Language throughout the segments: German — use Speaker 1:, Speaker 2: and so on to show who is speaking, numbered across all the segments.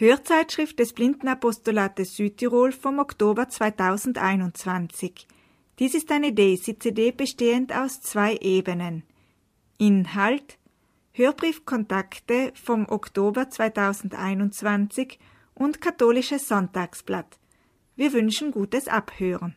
Speaker 1: Hörzeitschrift des Blindenapostolates Südtirol vom Oktober 2021. Dies ist eine Daisy-CD bestehend aus zwei Ebenen. Inhalt Hörbriefkontakte vom Oktober 2021 und Katholisches Sonntagsblatt. Wir wünschen gutes Abhören.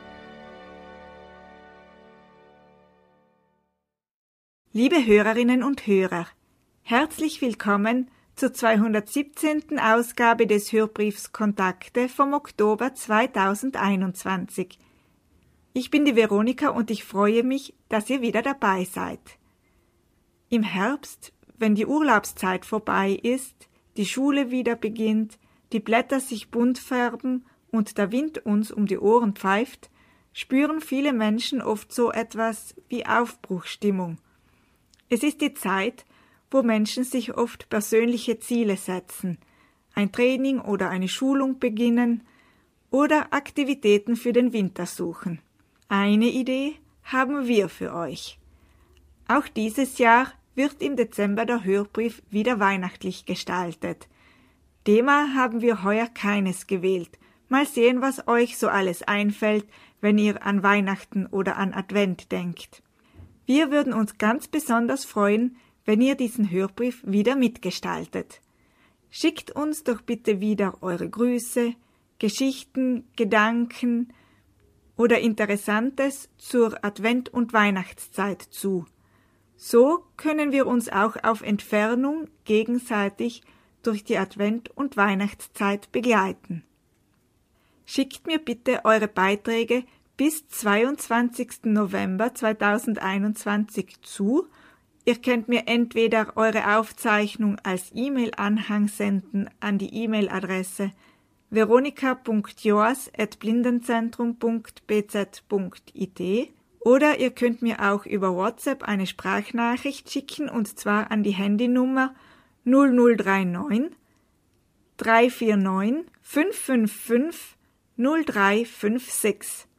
Speaker 1: Liebe Hörerinnen und Hörer, herzlich willkommen zur 217. Ausgabe des Hörbriefs Kontakte vom Oktober 2021. Ich bin die Veronika und ich freue mich, dass ihr wieder dabei seid. Im Herbst, wenn die Urlaubszeit vorbei ist, die Schule wieder beginnt, die Blätter sich bunt färben und der Wind uns um die Ohren pfeift, spüren viele Menschen oft so etwas wie Aufbruchstimmung – es ist die Zeit, wo Menschen sich oft persönliche Ziele setzen, ein Training oder eine Schulung beginnen oder Aktivitäten für den Winter suchen. Eine Idee haben wir für euch. Auch dieses Jahr wird im Dezember der Hörbrief wieder weihnachtlich gestaltet. Thema haben wir heuer keines gewählt. Mal sehen, was euch so alles einfällt, wenn ihr an Weihnachten oder an Advent denkt. Wir würden uns ganz besonders freuen, wenn ihr diesen Hörbrief wieder mitgestaltet. Schickt uns doch bitte wieder eure Grüße, Geschichten, Gedanken oder Interessantes zur Advent- und Weihnachtszeit zu. So können wir uns auch auf Entfernung gegenseitig durch die Advent- und Weihnachtszeit begleiten. Schickt mir bitte eure Beiträge bis 22. November 2021 zu. Ihr könnt mir entweder eure Aufzeichnung als E-Mail-Anhang senden an die E-Mail-Adresse veronika.joas.blindenzentrum.bz.it oder ihr könnt mir auch über WhatsApp eine Sprachnachricht schicken und zwar an die Handynummer 0039 349 555 0356.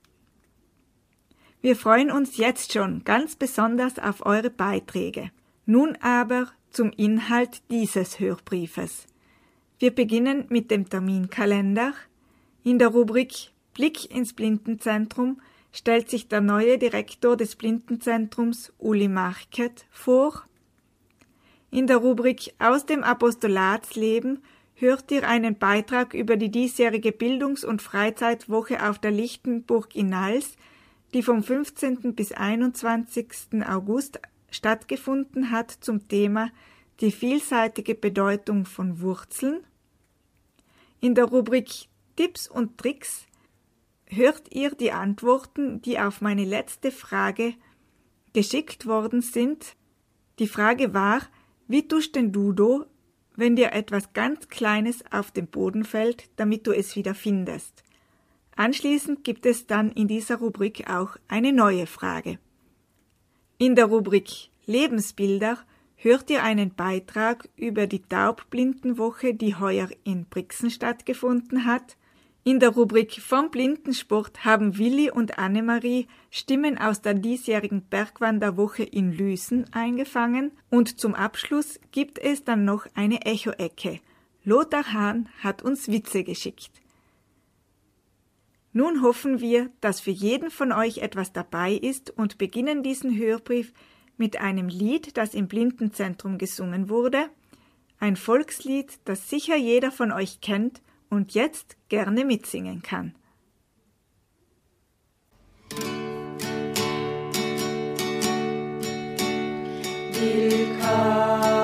Speaker 1: Wir freuen uns jetzt schon ganz besonders auf eure Beiträge. Nun aber zum Inhalt dieses Hörbriefes. Wir beginnen mit dem Terminkalender. In der Rubrik Blick ins Blindenzentrum stellt sich der neue Direktor des Blindenzentrums Uli Market vor. In der Rubrik Aus dem Apostolatsleben hört ihr einen Beitrag über die diesjährige Bildungs- und Freizeitwoche auf der Lichtenburg in Nals die vom 15. bis 21. August stattgefunden hat zum Thema die vielseitige Bedeutung von Wurzeln. In der Rubrik Tipps und Tricks hört ihr die Antworten, die auf meine letzte Frage geschickt worden sind. Die Frage war, wie tust denn du do, wenn dir etwas ganz Kleines auf den Boden fällt, damit du es wieder findest? Anschließend gibt es dann in dieser Rubrik auch eine neue Frage. In der Rubrik Lebensbilder hört ihr einen Beitrag über die Taubblindenwoche, die heuer in Brixen stattgefunden hat. In der Rubrik Vom Blindensport haben Willi und Annemarie Stimmen aus der diesjährigen Bergwanderwoche in Lüsen eingefangen und zum Abschluss gibt es dann noch eine Echo-Ecke. Lothar Hahn hat uns Witze geschickt. Nun hoffen wir, dass für jeden von euch etwas dabei ist und beginnen diesen Hörbrief mit einem Lied, das im Blindenzentrum gesungen wurde, ein Volkslied, das sicher jeder von euch kennt und jetzt gerne mitsingen kann.
Speaker 2: Willkommen.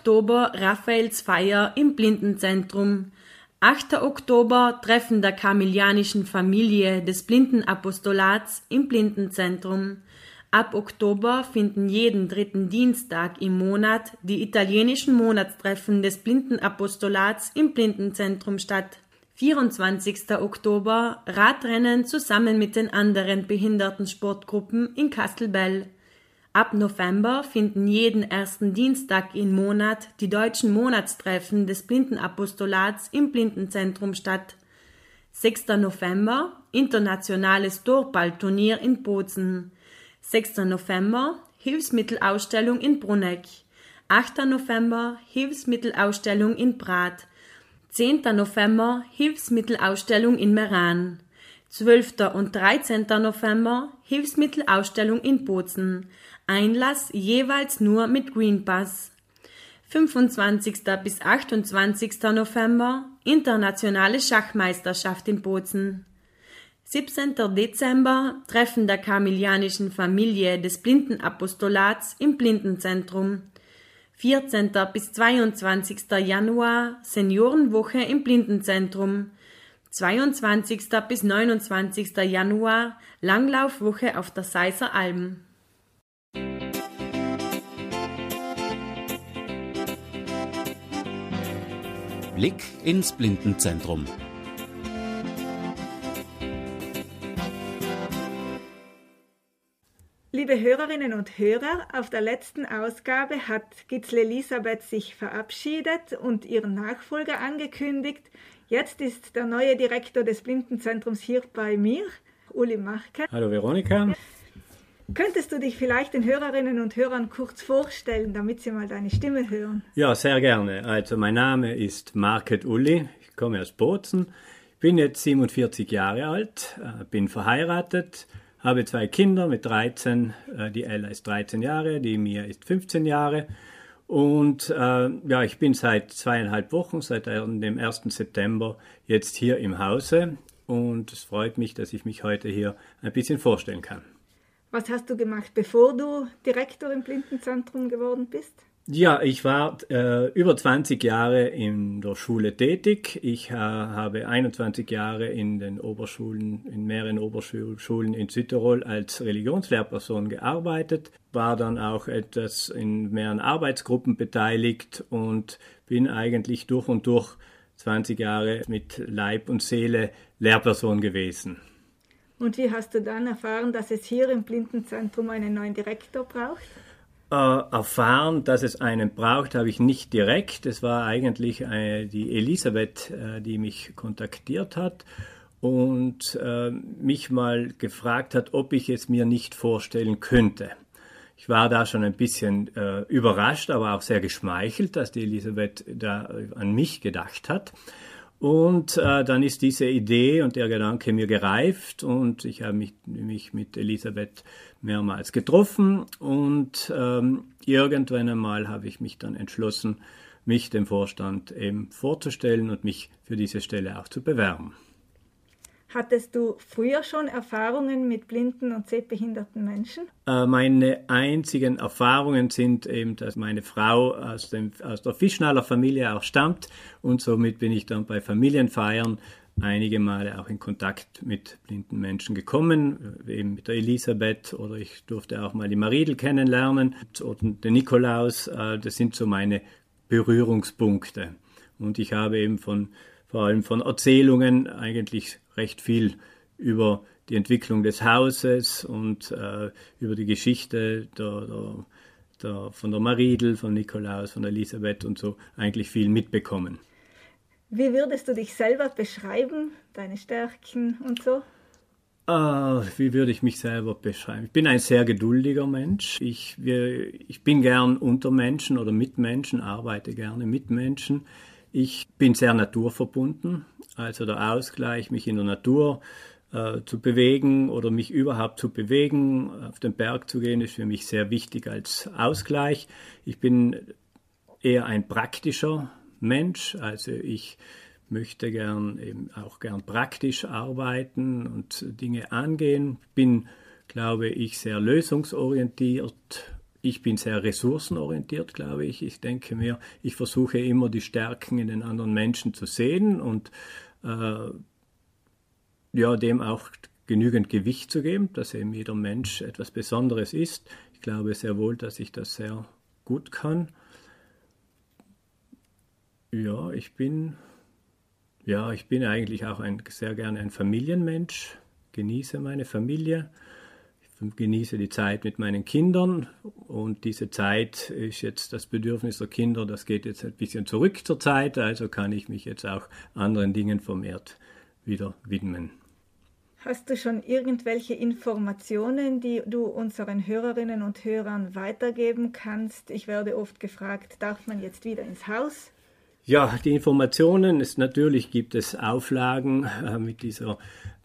Speaker 3: Oktober Raphaels Feier im Blindenzentrum. 8. Oktober Treffen der Kamilianischen Familie des Blindenapostolats im Blindenzentrum. Ab Oktober finden jeden dritten Dienstag im Monat die italienischen Monatstreffen des Blindenapostolats im Blindenzentrum statt. 24. Oktober Radrennen zusammen mit den anderen Behindertensportgruppen in Kastelbell. Ab November finden jeden ersten Dienstag im Monat die deutschen Monatstreffen des Blindenapostolats im Blindenzentrum statt. 6. November Internationales Dorballturnier in Bozen. 6. November Hilfsmittelausstellung in Bruneck. 8. November Hilfsmittelausstellung in Brat. 10. November Hilfsmittelausstellung in Meran. 12. und 13. November Hilfsmittelausstellung in Bozen. Einlass jeweils nur mit Green Pass. 25. bis 28. November Internationale Schachmeisterschaft in Bozen. 17. Dezember Treffen der Kamilianischen Familie des Blindenapostolats im Blindenzentrum. 14. bis 22. Januar Seniorenwoche im Blindenzentrum. 22. bis 29. Januar Langlaufwoche auf der Seiser Alm.
Speaker 4: Blick ins Blindenzentrum.
Speaker 1: Liebe Hörerinnen und Hörer, auf der letzten Ausgabe hat Gitzle Elisabeth sich verabschiedet und ihren Nachfolger angekündigt. Jetzt ist der neue Direktor des Blindenzentrums hier bei mir, Uli Marke.
Speaker 5: Hallo Veronika.
Speaker 1: Könntest du dich vielleicht den Hörerinnen und Hörern kurz vorstellen, damit sie mal deine Stimme hören?
Speaker 5: Ja, sehr gerne. Also mein Name ist Market Uli, ich komme aus Bozen, bin jetzt 47 Jahre alt, äh, bin verheiratet, habe zwei Kinder mit 13, äh, die Ella ist 13 Jahre, die Mia ist 15 Jahre. Und äh, ja, ich bin seit zweieinhalb Wochen, seit dem 1. September, jetzt hier im Hause. Und es freut mich, dass ich mich heute hier ein bisschen vorstellen kann.
Speaker 1: Was hast du gemacht, bevor du Direktor im Blindenzentrum geworden bist?
Speaker 5: Ja, ich war äh, über 20 Jahre in der Schule tätig. Ich äh, habe 21 Jahre in den Oberschulen, in mehreren Oberschulen in Südtirol als Religionslehrperson gearbeitet, war dann auch etwas in mehreren Arbeitsgruppen beteiligt und bin eigentlich durch und durch 20 Jahre mit Leib und Seele Lehrperson gewesen.
Speaker 1: Und wie hast du dann erfahren, dass es hier im Blindenzentrum einen neuen Direktor braucht?
Speaker 5: Äh, erfahren, dass es einen braucht, habe ich nicht direkt. Es war eigentlich äh, die Elisabeth, äh, die mich kontaktiert hat und mich mal gefragt hat, ob ich es mir nicht vorstellen könnte. Ich war da schon ein bisschen überrascht, aber auch sehr geschmeichelt, dass die Elisabeth da an mich gedacht hat. Und äh, dann ist diese Idee und der Gedanke mir gereift und ich habe mich, mich mit Elisabeth mehrmals getroffen und ähm, irgendwann einmal habe ich mich dann entschlossen, mich dem Vorstand eben vorzustellen und mich für diese Stelle auch zu bewerben.
Speaker 1: Hattest du früher schon Erfahrungen mit blinden und sehbehinderten Menschen?
Speaker 5: Äh, meine einzigen Erfahrungen sind eben, dass meine Frau aus, dem, aus der Fischnaller Familie auch stammt und somit bin ich dann bei Familienfeiern einige Male auch in Kontakt mit blinden Menschen gekommen, eben mit der Elisabeth oder ich durfte auch mal die Maridel kennenlernen oder den Nikolaus. Äh, das sind so meine Berührungspunkte. Und ich habe eben von, vor allem von Erzählungen eigentlich recht viel über die Entwicklung des Hauses und äh, über die Geschichte der, der, der, von der Maridel, von Nikolaus, von Elisabeth und so eigentlich viel mitbekommen.
Speaker 1: Wie würdest du dich selber beschreiben, deine Stärken und so?
Speaker 5: Ah, wie würde ich mich selber beschreiben? Ich bin ein sehr geduldiger Mensch. Ich, wir, ich bin gern unter Menschen oder mit Menschen, arbeite gerne mit Menschen. Ich bin sehr naturverbunden, also der Ausgleich, mich in der Natur äh, zu bewegen oder mich überhaupt zu bewegen, auf den Berg zu gehen, ist für mich sehr wichtig als Ausgleich. Ich bin eher ein praktischer Mensch, also ich möchte gern eben auch gern praktisch arbeiten und Dinge angehen. Bin, glaube ich, sehr lösungsorientiert. Ich bin sehr ressourcenorientiert, glaube ich. Ich denke mir, ich versuche immer die Stärken in den anderen Menschen zu sehen und äh, ja, dem auch genügend Gewicht zu geben, dass eben jeder Mensch etwas Besonderes ist. Ich glaube sehr wohl, dass ich das sehr gut kann. Ja, ich bin ja, ich bin eigentlich auch ein, sehr gerne ein Familienmensch, genieße meine Familie, genieße die Zeit mit meinen Kindern und diese Zeit ist jetzt das Bedürfnis der Kinder, das geht jetzt ein bisschen zurück zur Zeit, also kann ich mich jetzt auch anderen Dingen vermehrt wieder widmen.
Speaker 1: Hast du schon irgendwelche Informationen, die du unseren Hörerinnen und Hörern weitergeben kannst? Ich werde oft gefragt, darf man jetzt wieder ins Haus?
Speaker 5: Ja, die Informationen ist natürlich gibt es Auflagen äh, mit dieser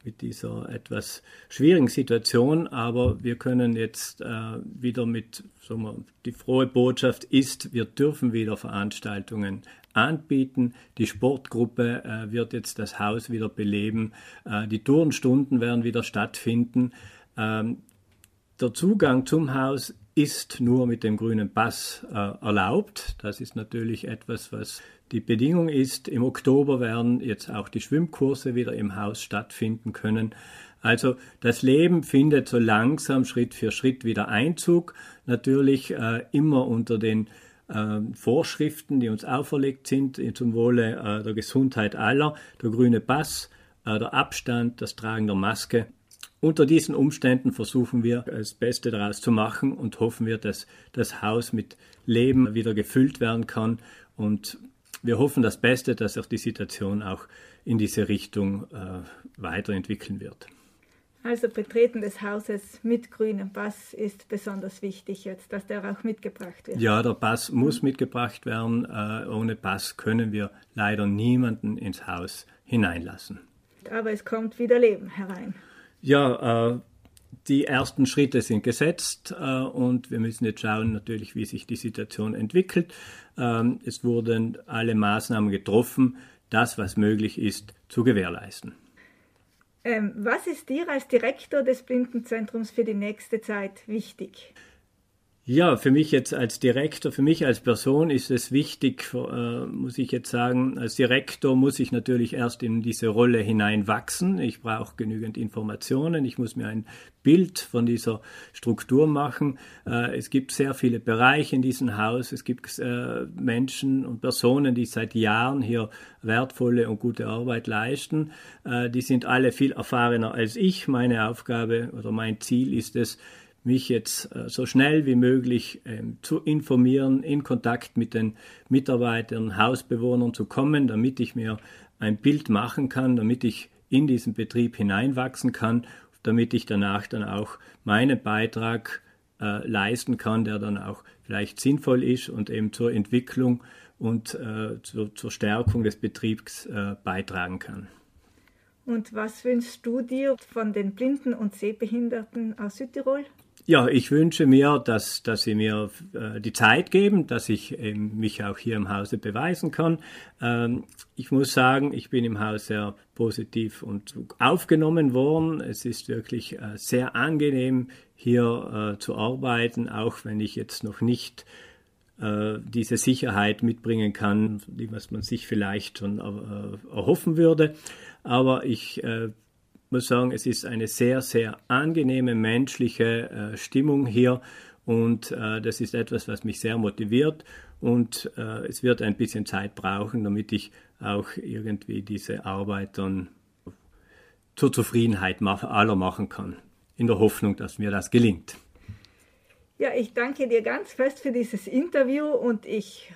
Speaker 5: mit dieser etwas schwierigen Situation, aber wir können jetzt äh, wieder mit, sagen wir, die frohe Botschaft ist, wir dürfen wieder Veranstaltungen anbieten. Die Sportgruppe äh, wird jetzt das Haus wieder beleben. Äh, die Turnstunden werden wieder stattfinden. Ähm, der Zugang zum Haus ist nur mit dem grünen Pass äh, erlaubt. Das ist natürlich etwas, was die Bedingung ist, im Oktober werden jetzt auch die Schwimmkurse wieder im Haus stattfinden können. Also das Leben findet so langsam Schritt für Schritt wieder Einzug, natürlich äh, immer unter den äh, Vorschriften, die uns auferlegt sind, zum Wohle äh, der Gesundheit aller, der grüne Pass, äh, der Abstand, das Tragen der Maske. Unter diesen Umständen versuchen wir das Beste daraus zu machen und hoffen wir, dass das Haus mit Leben wieder gefüllt werden kann und wir hoffen das Beste, dass sich die Situation auch in diese Richtung äh, weiterentwickeln wird.
Speaker 1: Also Betreten des Hauses mit grünem Pass ist besonders wichtig jetzt, dass der auch mitgebracht wird.
Speaker 5: Ja, der Pass muss mitgebracht werden. Äh, ohne Pass können wir leider niemanden ins Haus hineinlassen.
Speaker 1: Aber es kommt wieder Leben herein.
Speaker 5: Ja, äh, die ersten Schritte sind gesetzt äh, und wir müssen jetzt schauen natürlich, wie sich die Situation entwickelt. Ähm, es wurden alle Maßnahmen getroffen, das, was möglich ist, zu gewährleisten.
Speaker 1: Ähm, was ist dir als Direktor des Blindenzentrums für die nächste Zeit wichtig?
Speaker 5: Ja, für mich jetzt als Direktor, für mich als Person ist es wichtig, äh, muss ich jetzt sagen, als Direktor muss ich natürlich erst in diese Rolle hineinwachsen. Ich brauche genügend Informationen, ich muss mir ein Bild von dieser Struktur machen. Äh, es gibt sehr viele Bereiche in diesem Haus, es gibt äh, Menschen und Personen, die seit Jahren hier wertvolle und gute Arbeit leisten. Die sind alle viel erfahrener als ich. Meine Aufgabe oder mein Ziel ist es, mich jetzt äh, so schnell wie möglich ähm, zu informieren, in Kontakt mit den Mitarbeitern, Hausbewohnern zu kommen, damit ich mir ein Bild machen kann, damit ich in diesen Betrieb hineinwachsen kann, damit ich danach dann auch meinen Beitrag äh, leisten kann, der dann auch vielleicht sinnvoll ist und eben zur Entwicklung und äh, zur, zur, Stärkung des Betriebs äh, beitragen kann.
Speaker 1: Und was wünschst du dir von den Blinden und Sehbehinderten aus Südtirol?
Speaker 5: Ja, ich wünsche mir, dass, dass Sie mir äh, die Zeit geben, dass ich ähm, mich auch hier im Hause beweisen kann. Ähm, ich muss sagen, ich bin im Haus sehr positiv und aufgenommen worden. Es ist wirklich äh, sehr angenehm, hier äh, zu arbeiten, auch wenn ich jetzt noch nicht äh, diese Sicherheit mitbringen kann, die was man sich vielleicht schon äh, erhoffen würde. Aber ich äh, muss sagen, es ist eine sehr, sehr angenehme menschliche äh, Stimmung hier und äh, das ist etwas, was mich sehr motiviert und äh, es wird ein bisschen Zeit brauchen, damit ich auch irgendwie diese Arbeit dann zur Zufriedenheit aller machen kann, in der Hoffnung, dass mir das gelingt.
Speaker 1: Ja, ich danke dir ganz fest für dieses Interview und ich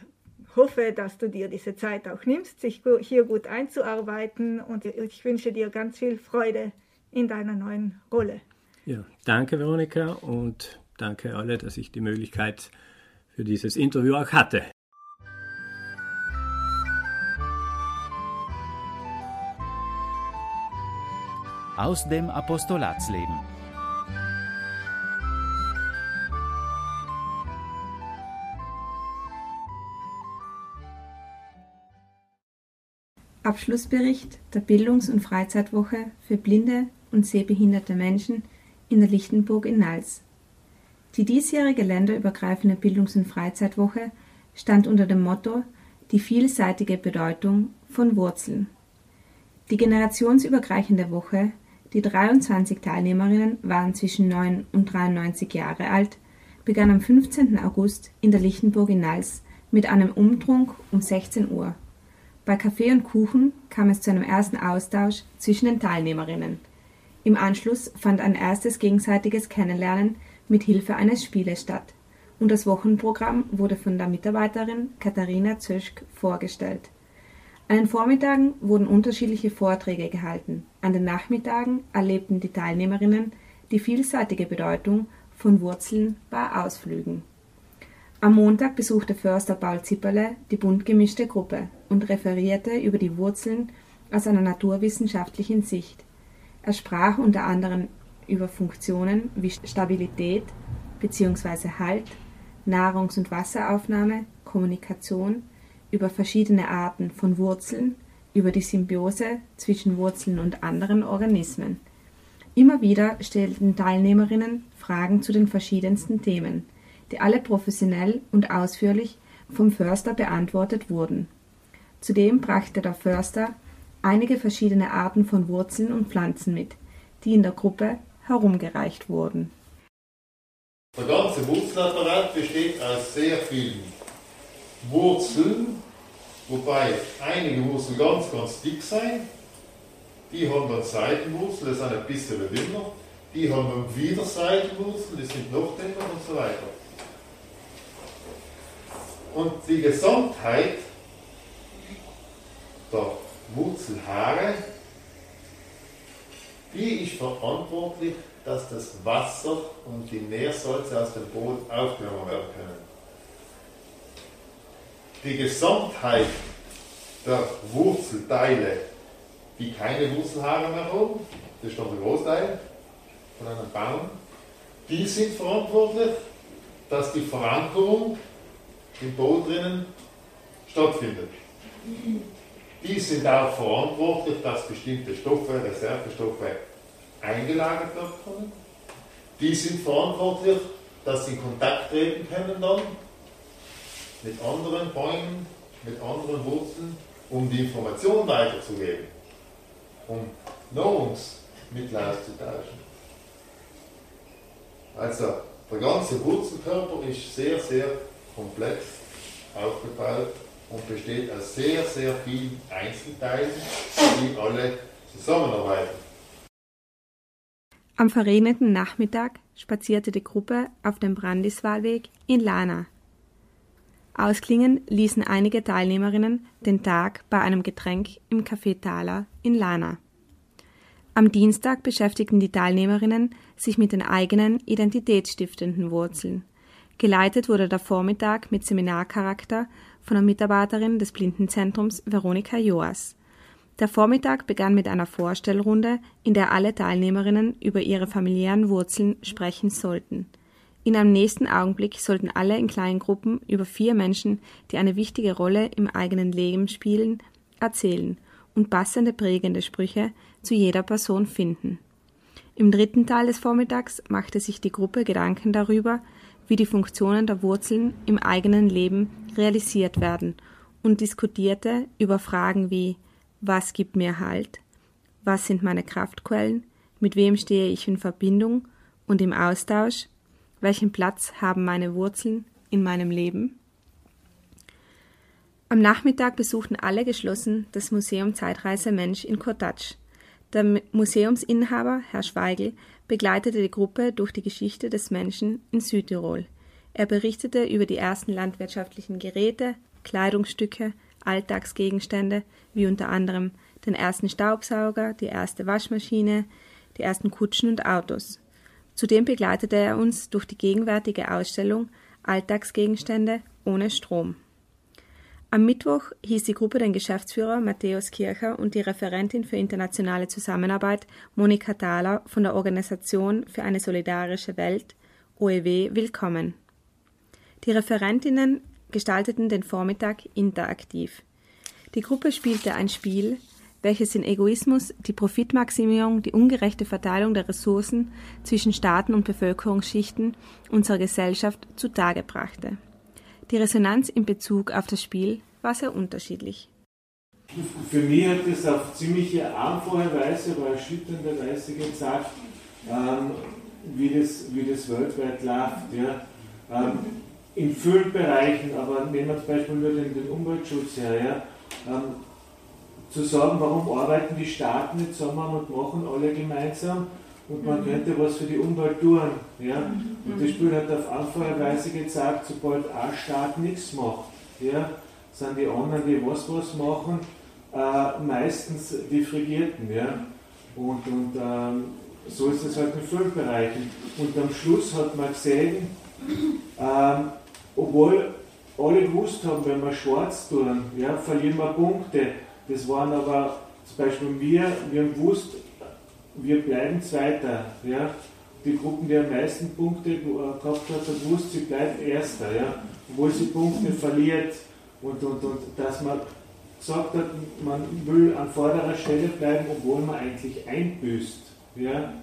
Speaker 1: hoffe, dass du dir diese Zeit auch nimmst, sich hier gut einzuarbeiten und ich wünsche dir ganz viel Freude in deiner neuen Rolle.
Speaker 5: Ja, danke Veronika und danke alle, dass ich die Möglichkeit für dieses Interview auch hatte.
Speaker 4: Aus dem Apostolatsleben.
Speaker 6: Abschlussbericht der Bildungs- und Freizeitwoche für blinde und sehbehinderte Menschen in der Lichtenburg in Nals. Die diesjährige länderübergreifende Bildungs- und Freizeitwoche stand unter dem Motto Die vielseitige Bedeutung von Wurzeln. Die generationsübergreifende Woche, die 23 Teilnehmerinnen waren zwischen 9 und 93 Jahre alt, begann am 15. August in der Lichtenburg in Nals mit einem Umtrunk um 16 Uhr. Bei Kaffee und Kuchen kam es zu einem ersten Austausch zwischen den Teilnehmerinnen. Im Anschluss fand ein erstes gegenseitiges Kennenlernen mit Hilfe eines Spieles statt und das Wochenprogramm wurde von der Mitarbeiterin Katharina Zöschk vorgestellt. An den Vormittagen wurden unterschiedliche Vorträge gehalten, an den Nachmittagen erlebten die Teilnehmerinnen die vielseitige Bedeutung von Wurzeln bei Ausflügen. Am Montag besuchte Förster Paul Zipperle die bunt gemischte Gruppe und referierte über die Wurzeln aus einer naturwissenschaftlichen Sicht. Er sprach unter anderem über Funktionen wie Stabilität bzw. Halt, Nahrungs- und Wasseraufnahme, Kommunikation, über verschiedene Arten von Wurzeln, über die Symbiose zwischen Wurzeln und anderen Organismen. Immer wieder stellten Teilnehmerinnen Fragen zu den verschiedensten Themen, die alle professionell und ausführlich vom Förster beantwortet wurden. Zudem brachte der Förster einige verschiedene Arten von Wurzeln und Pflanzen mit, die in der Gruppe herumgereicht wurden.
Speaker 7: Der ganze Wurzelapparat besteht aus sehr vielen Wurzeln, wobei einige Wurzeln ganz, ganz dick sind. Die haben dann Seitenwurzeln, die sind ein bisschen dünner. Die haben dann wieder Seitenwurzeln, die sind noch dünner und so weiter. Und die Gesamtheit der Wurzelhaare, die ist verantwortlich, dass das Wasser und die Nährsalze aus dem Boden aufgenommen werden können. Die Gesamtheit der Wurzelteile, die keine Wurzelhaare mehr haben, das ist dann der Großteil von einem Baum, die sind verantwortlich, dass die Verankerung im Boden drinnen stattfindet. Die sind auch verantwortlich, dass bestimmte Stoffe, Reservestoffe eingelagert werden können. Die sind verantwortlich, dass sie in Kontakt treten können dann mit anderen Bäumen, mit anderen Wurzeln, um die Information weiterzugeben, um Nahrungsmittel auszutauschen. Also der ganze Wurzelkörper ist sehr, sehr komplex aufgebaut und besteht aus sehr, sehr vielen Einzelteilen, die alle zusammenarbeiten.
Speaker 6: Am verregneten Nachmittag spazierte die Gruppe auf dem Brandiswalweg in Lana. Ausklingen ließen einige Teilnehmerinnen den Tag bei einem Getränk im Café Thaler in Lana. Am Dienstag beschäftigten die Teilnehmerinnen sich mit den eigenen identitätsstiftenden Wurzeln. Geleitet wurde der Vormittag mit Seminarcharakter von der Mitarbeiterin des Blindenzentrums Veronika Joas. Der Vormittag begann mit einer Vorstellrunde, in der alle Teilnehmerinnen über ihre familiären Wurzeln sprechen sollten. In einem nächsten Augenblick sollten alle in kleinen Gruppen über vier Menschen, die eine wichtige Rolle im eigenen Leben spielen, erzählen und passende prägende Sprüche zu jeder Person finden. Im dritten Teil des Vormittags machte sich die Gruppe Gedanken darüber, wie die Funktionen der Wurzeln im eigenen Leben realisiert werden und diskutierte über Fragen wie was gibt mir Halt, was sind meine Kraftquellen, mit wem stehe ich in Verbindung und im Austausch, welchen Platz haben meine Wurzeln in meinem Leben. Am Nachmittag besuchten alle geschlossen das Museum Zeitreise Mensch in Kotatsch. Der Museumsinhaber, Herr Schweigel, begleitete die Gruppe durch die Geschichte des Menschen in Südtirol. Er berichtete über die ersten landwirtschaftlichen Geräte, Kleidungsstücke, Alltagsgegenstände, wie unter anderem den ersten Staubsauger, die erste Waschmaschine, die ersten Kutschen und Autos. Zudem begleitete er uns durch die gegenwärtige Ausstellung Alltagsgegenstände ohne Strom. Am Mittwoch hieß die Gruppe den Geschäftsführer Matthäus Kircher und die Referentin für internationale Zusammenarbeit Monika Thaler von der Organisation für eine solidarische Welt OEW willkommen. Die Referentinnen gestalteten den Vormittag interaktiv. Die Gruppe spielte ein Spiel, welches den Egoismus, die Profitmaximierung, die ungerechte Verteilung der Ressourcen zwischen Staaten und Bevölkerungsschichten unserer Gesellschaft zutage brachte. Die Resonanz in Bezug auf das Spiel war sehr unterschiedlich.
Speaker 8: Für mich hat es auf ziemliche Weise, aber erschütternde Weise gezeigt, ähm, wie, das, wie das weltweit läuft. Ja. Ähm, in vielen Bereichen, aber nehmen wir zum Beispiel nur den, den Umweltschutz her, ja, ähm, zu sagen, warum arbeiten die Staaten nicht zusammen und machen alle gemeinsam und man könnte was für die Umwelt tun. Ja? Und das Spiel hat auf einfache Weise gezeigt, sobald ein Staat nichts macht, ja, sind die anderen, die was was machen, äh, meistens die Frigierten. Ja? Und, und ähm, so ist es halt in vielen Bereichen. Und am Schluss hat man gesehen, ähm, obwohl alle gewusst haben, wenn wir schwarz tun, ja, verlieren wir Punkte. Das waren aber zum Beispiel wir, wir haben gewusst, wir bleiben Zweiter. Ja. Die Gruppen, die am meisten Punkte gehabt hat, hat gewusst, sie bleibt Erster, ja, obwohl sie Punkte verliert. Und, und, und dass man gesagt hat, man will an vorderer Stelle bleiben, obwohl man eigentlich einbüßt. Ja.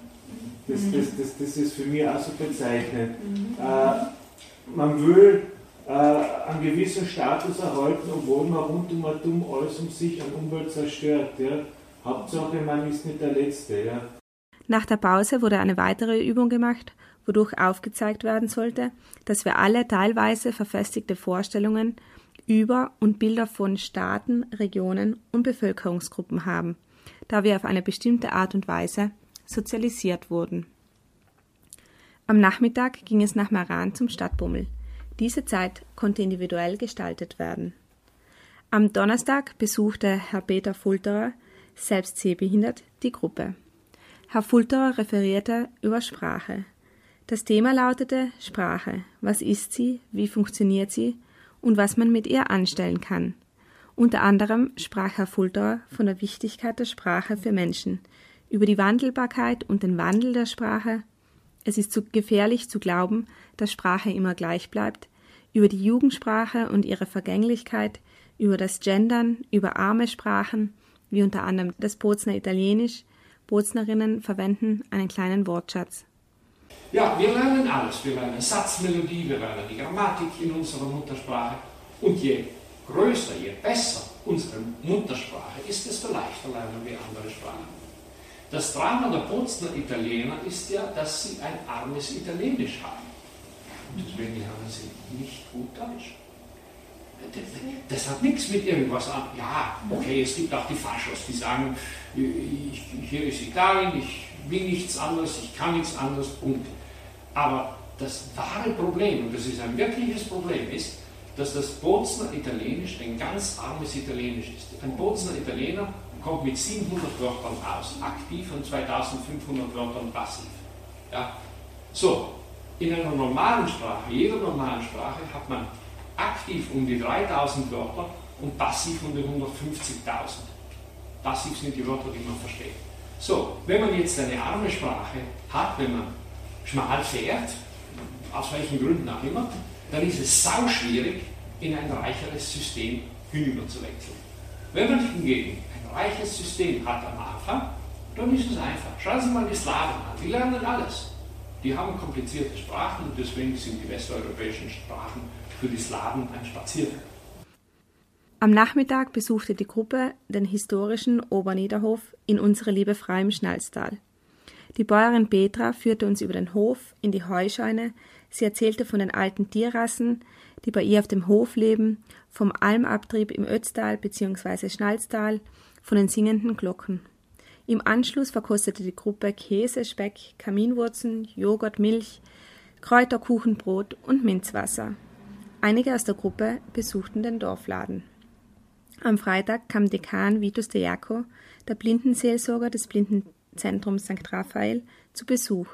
Speaker 8: Das, das, das, das ist für mich auch so bezeichnend. Äh, man will äh, einen gewissen Status erhalten, obwohl man rund um alles um sich an Umwelt zerstört. Ja. Hauptsache, man ist nicht der Letzte. Ja.
Speaker 6: Nach der Pause wurde eine weitere Übung gemacht, wodurch aufgezeigt werden sollte, dass wir alle teilweise verfestigte Vorstellungen über und Bilder von Staaten, Regionen und Bevölkerungsgruppen haben, da wir auf eine bestimmte Art und Weise sozialisiert wurden. Am Nachmittag ging es nach Maran zum Stadtbummel. Diese Zeit konnte individuell gestaltet werden. Am Donnerstag besuchte Herr Peter Fulterer, selbst sehbehindert, die Gruppe. Herr Fulterer referierte über Sprache. Das Thema lautete Sprache. Was ist sie? Wie funktioniert sie? Und was man mit ihr anstellen kann. Unter anderem sprach Herr Fulterer von der Wichtigkeit der Sprache für Menschen, über die Wandelbarkeit und den Wandel der Sprache es ist zu gefährlich zu glauben, dass Sprache immer gleich bleibt, über die Jugendsprache und ihre Vergänglichkeit, über das Gendern, über arme Sprachen, wie unter anderem das Bozner Italienisch. Boznerinnen verwenden einen kleinen Wortschatz.
Speaker 9: Ja, wir lernen alles. Wir lernen Satzmelodie, wir lernen die Grammatik in unserer Muttersprache. Und je größer, je besser unsere Muttersprache ist, desto leichter lernen wir andere Sprachen. Das Drama der Bozner Italiener ist ja, dass sie ein armes Italienisch haben. Und deswegen lernen sie nicht gut Deutsch. Das hat nichts mit irgendwas an. Ja, okay, es gibt auch die Faschos, die sagen, ich, hier ist Italien, ich will nichts anderes, ich kann nichts anderes, Punkt. Aber das wahre Problem, und das ist ein wirkliches Problem, ist, dass das Bozner Italienisch ein ganz armes Italienisch ist. Ein Bozner Italiener kommt mit 700 Wörtern aus, aktiv und 2500 Wörtern passiv. Ja? So, in einer normalen Sprache, jeder normalen Sprache, hat man aktiv um die 3000 Wörter und passiv um die 150.000. Passiv sind die Wörter, die man versteht. So, wenn man jetzt eine arme Sprache hat, wenn man schmal fährt, aus welchen Gründen auch immer, dann ist es sau schwierig, in ein reicheres System hinüberzuwechseln. Wenn man hingegen reiches System hat am Anfang, dann ist es einfach. Schauen Sie mal die Slawen an, die lernen alles. Die haben komplizierte Sprachen und deswegen sind die westeuropäischen Sprachen für die Slawen ein Spaziergang.
Speaker 6: Am Nachmittag besuchte die Gruppe den historischen Oberniederhof in unsere Liebe frei im Schnalztal. Die Bäuerin Petra führte uns über den Hof in die Heuscheune. Sie erzählte von den alten Tierrassen, die bei ihr auf dem Hof leben, vom Almabtrieb im Ötztal bzw. Schnalztal von den singenden Glocken. Im Anschluss verkostete die Gruppe Käse, Speck, Kaminwurzen, Joghurt, Milch, Kräuterkuchenbrot und Minzwasser. Einige aus der Gruppe besuchten den Dorfladen. Am Freitag kam Dekan Vitus de Jaco, der Blindenseelsorger des Blindenzentrums St. Raphael, zu Besuch.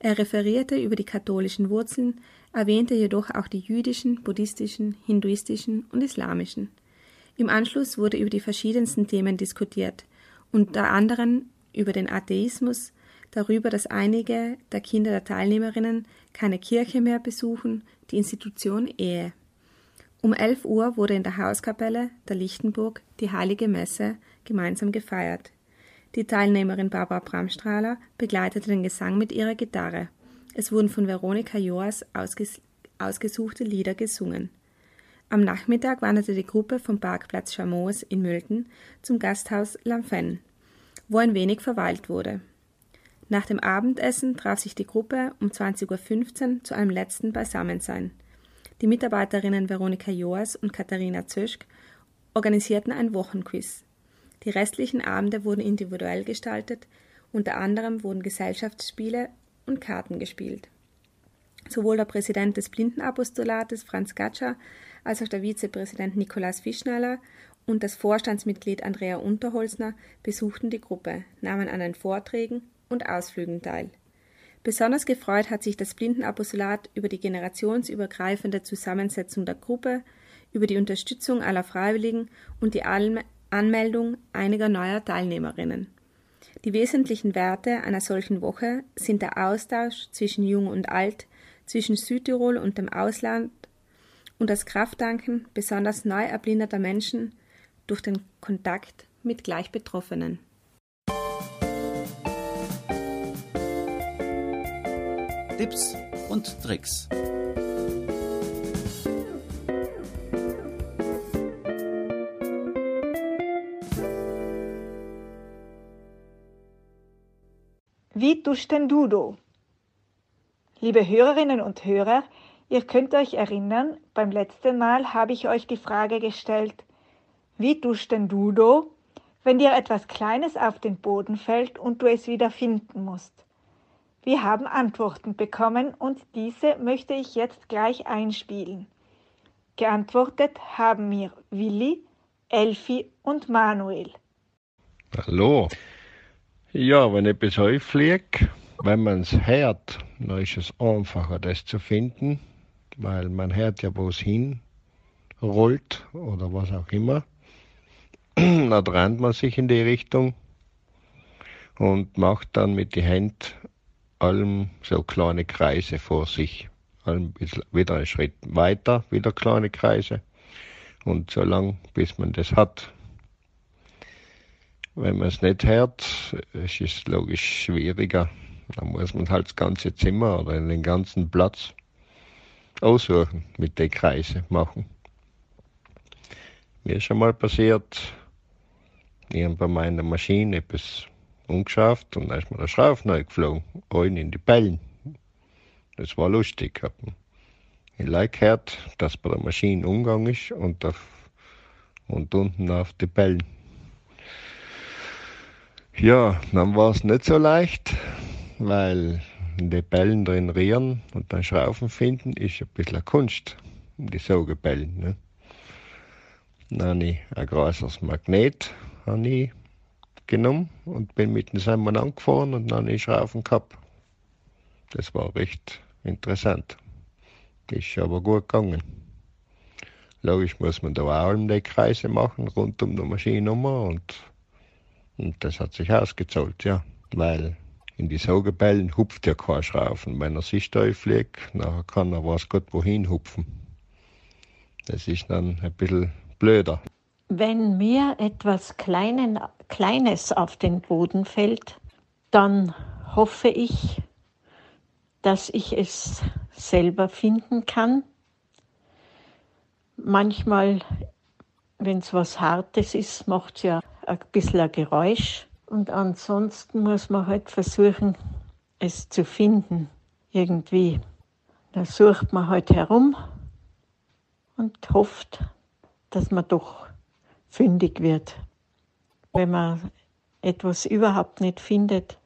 Speaker 6: Er referierte über die katholischen Wurzeln, erwähnte jedoch auch die jüdischen, buddhistischen, hinduistischen und islamischen. Im Anschluss wurde über die verschiedensten Themen diskutiert, unter anderem über den Atheismus, darüber, dass einige der Kinder der Teilnehmerinnen keine Kirche mehr besuchen, die Institution Ehe. Um 11 Uhr wurde in der Hauskapelle der Lichtenburg die Heilige Messe gemeinsam gefeiert. Die Teilnehmerin Barbara Bramstrahler begleitete den Gesang mit ihrer Gitarre. Es wurden von Veronika Joas ausges ausgesuchte Lieder gesungen. Am Nachmittag wanderte die Gruppe vom Parkplatz Chamois in Mülten zum Gasthaus Lamfen, wo ein wenig verweilt wurde. Nach dem Abendessen traf sich die Gruppe um 20.15 Uhr zu einem letzten Beisammensein. Die Mitarbeiterinnen Veronika Joas und Katharina Zöschk organisierten ein Wochenquiz. Die restlichen Abende wurden individuell gestaltet, unter anderem wurden Gesellschaftsspiele und Karten gespielt. Sowohl der Präsident des Blindenapostolates Franz Gatscher als auch der Vizepräsident Nikolaus Fischnaller und das Vorstandsmitglied Andrea Unterholzner besuchten die Gruppe, nahmen an den Vorträgen und Ausflügen teil. Besonders gefreut hat sich das Blindenapostolat über die generationsübergreifende Zusammensetzung der Gruppe, über die Unterstützung aller Freiwilligen und die Anmeldung einiger neuer Teilnehmerinnen. Die wesentlichen Werte einer solchen Woche sind der Austausch zwischen Jung und Alt, zwischen Südtirol und dem Ausland und das Kraftdanken besonders neu erblinderter Menschen durch den Kontakt mit Gleichbetroffenen.
Speaker 4: Tipps und Tricks.
Speaker 1: Wie duschen Dudo? Liebe Hörerinnen und Hörer, ihr könnt euch erinnern, beim letzten Mal habe ich euch die Frage gestellt, wie duscht denn Dudo, wenn dir etwas Kleines auf den Boden fällt und du es wieder finden musst? Wir haben Antworten bekommen und diese möchte ich jetzt gleich einspielen. Geantwortet haben mir Willi, Elfi und Manuel.
Speaker 10: Hallo. Ja, wenn ich bis heute fliege, wenn man es hört, dann ist es einfacher, das zu finden, weil man hört ja, wo es hin rollt oder was auch immer. dann rennt man sich in die Richtung und macht dann mit den Händen allem so kleine Kreise vor sich. Allem wieder einen Schritt weiter, wieder kleine Kreise. Und so lang, bis man das hat. Wenn man es nicht hört, ist es logisch schwieriger. Dann muss man halt das ganze Zimmer oder den ganzen Platz aussuchen, mit den Kreisen machen. Mir ist schon mal passiert, ich habe bei meiner Maschine etwas umgeschafft und dann ist mir der Schrauf neu geflogen, rein in die Bällen. Das war lustig. Ich like gehört, dass bei der Maschine Umgang ist und, auf, und unten auf die Bällen. Ja, dann war es nicht so leicht, weil die Bällen drin rieren und dann Schrauben finden, ist ein bisschen Kunst, die Saugebällen. Ne? Dann habe ich ein großes Magnet habe genommen und bin mit dem Simon angefahren und dann ist Schrauben gehabt. Das war recht interessant. Ist aber gut gegangen. Logisch muss man da auch die Kreise machen, rund um die Maschine und, und das hat sich ausgezahlt, ja. Weil in die Saugebällen hupft ja kein Schrauben. Wenn er sich da fliegt, dann kann er was gut wohin hupfen. Das ist dann ein bisschen blöder.
Speaker 11: Wenn mir etwas Kleinen, Kleines auf den Boden fällt, dann hoffe ich, dass ich es selber finden kann. Manchmal, wenn es was Hartes ist, macht es ja ein bisschen ein Geräusch. Und ansonsten muss man halt versuchen, es zu finden, irgendwie. Da sucht man halt herum und hofft, dass man doch fündig wird. Wenn man etwas überhaupt nicht findet,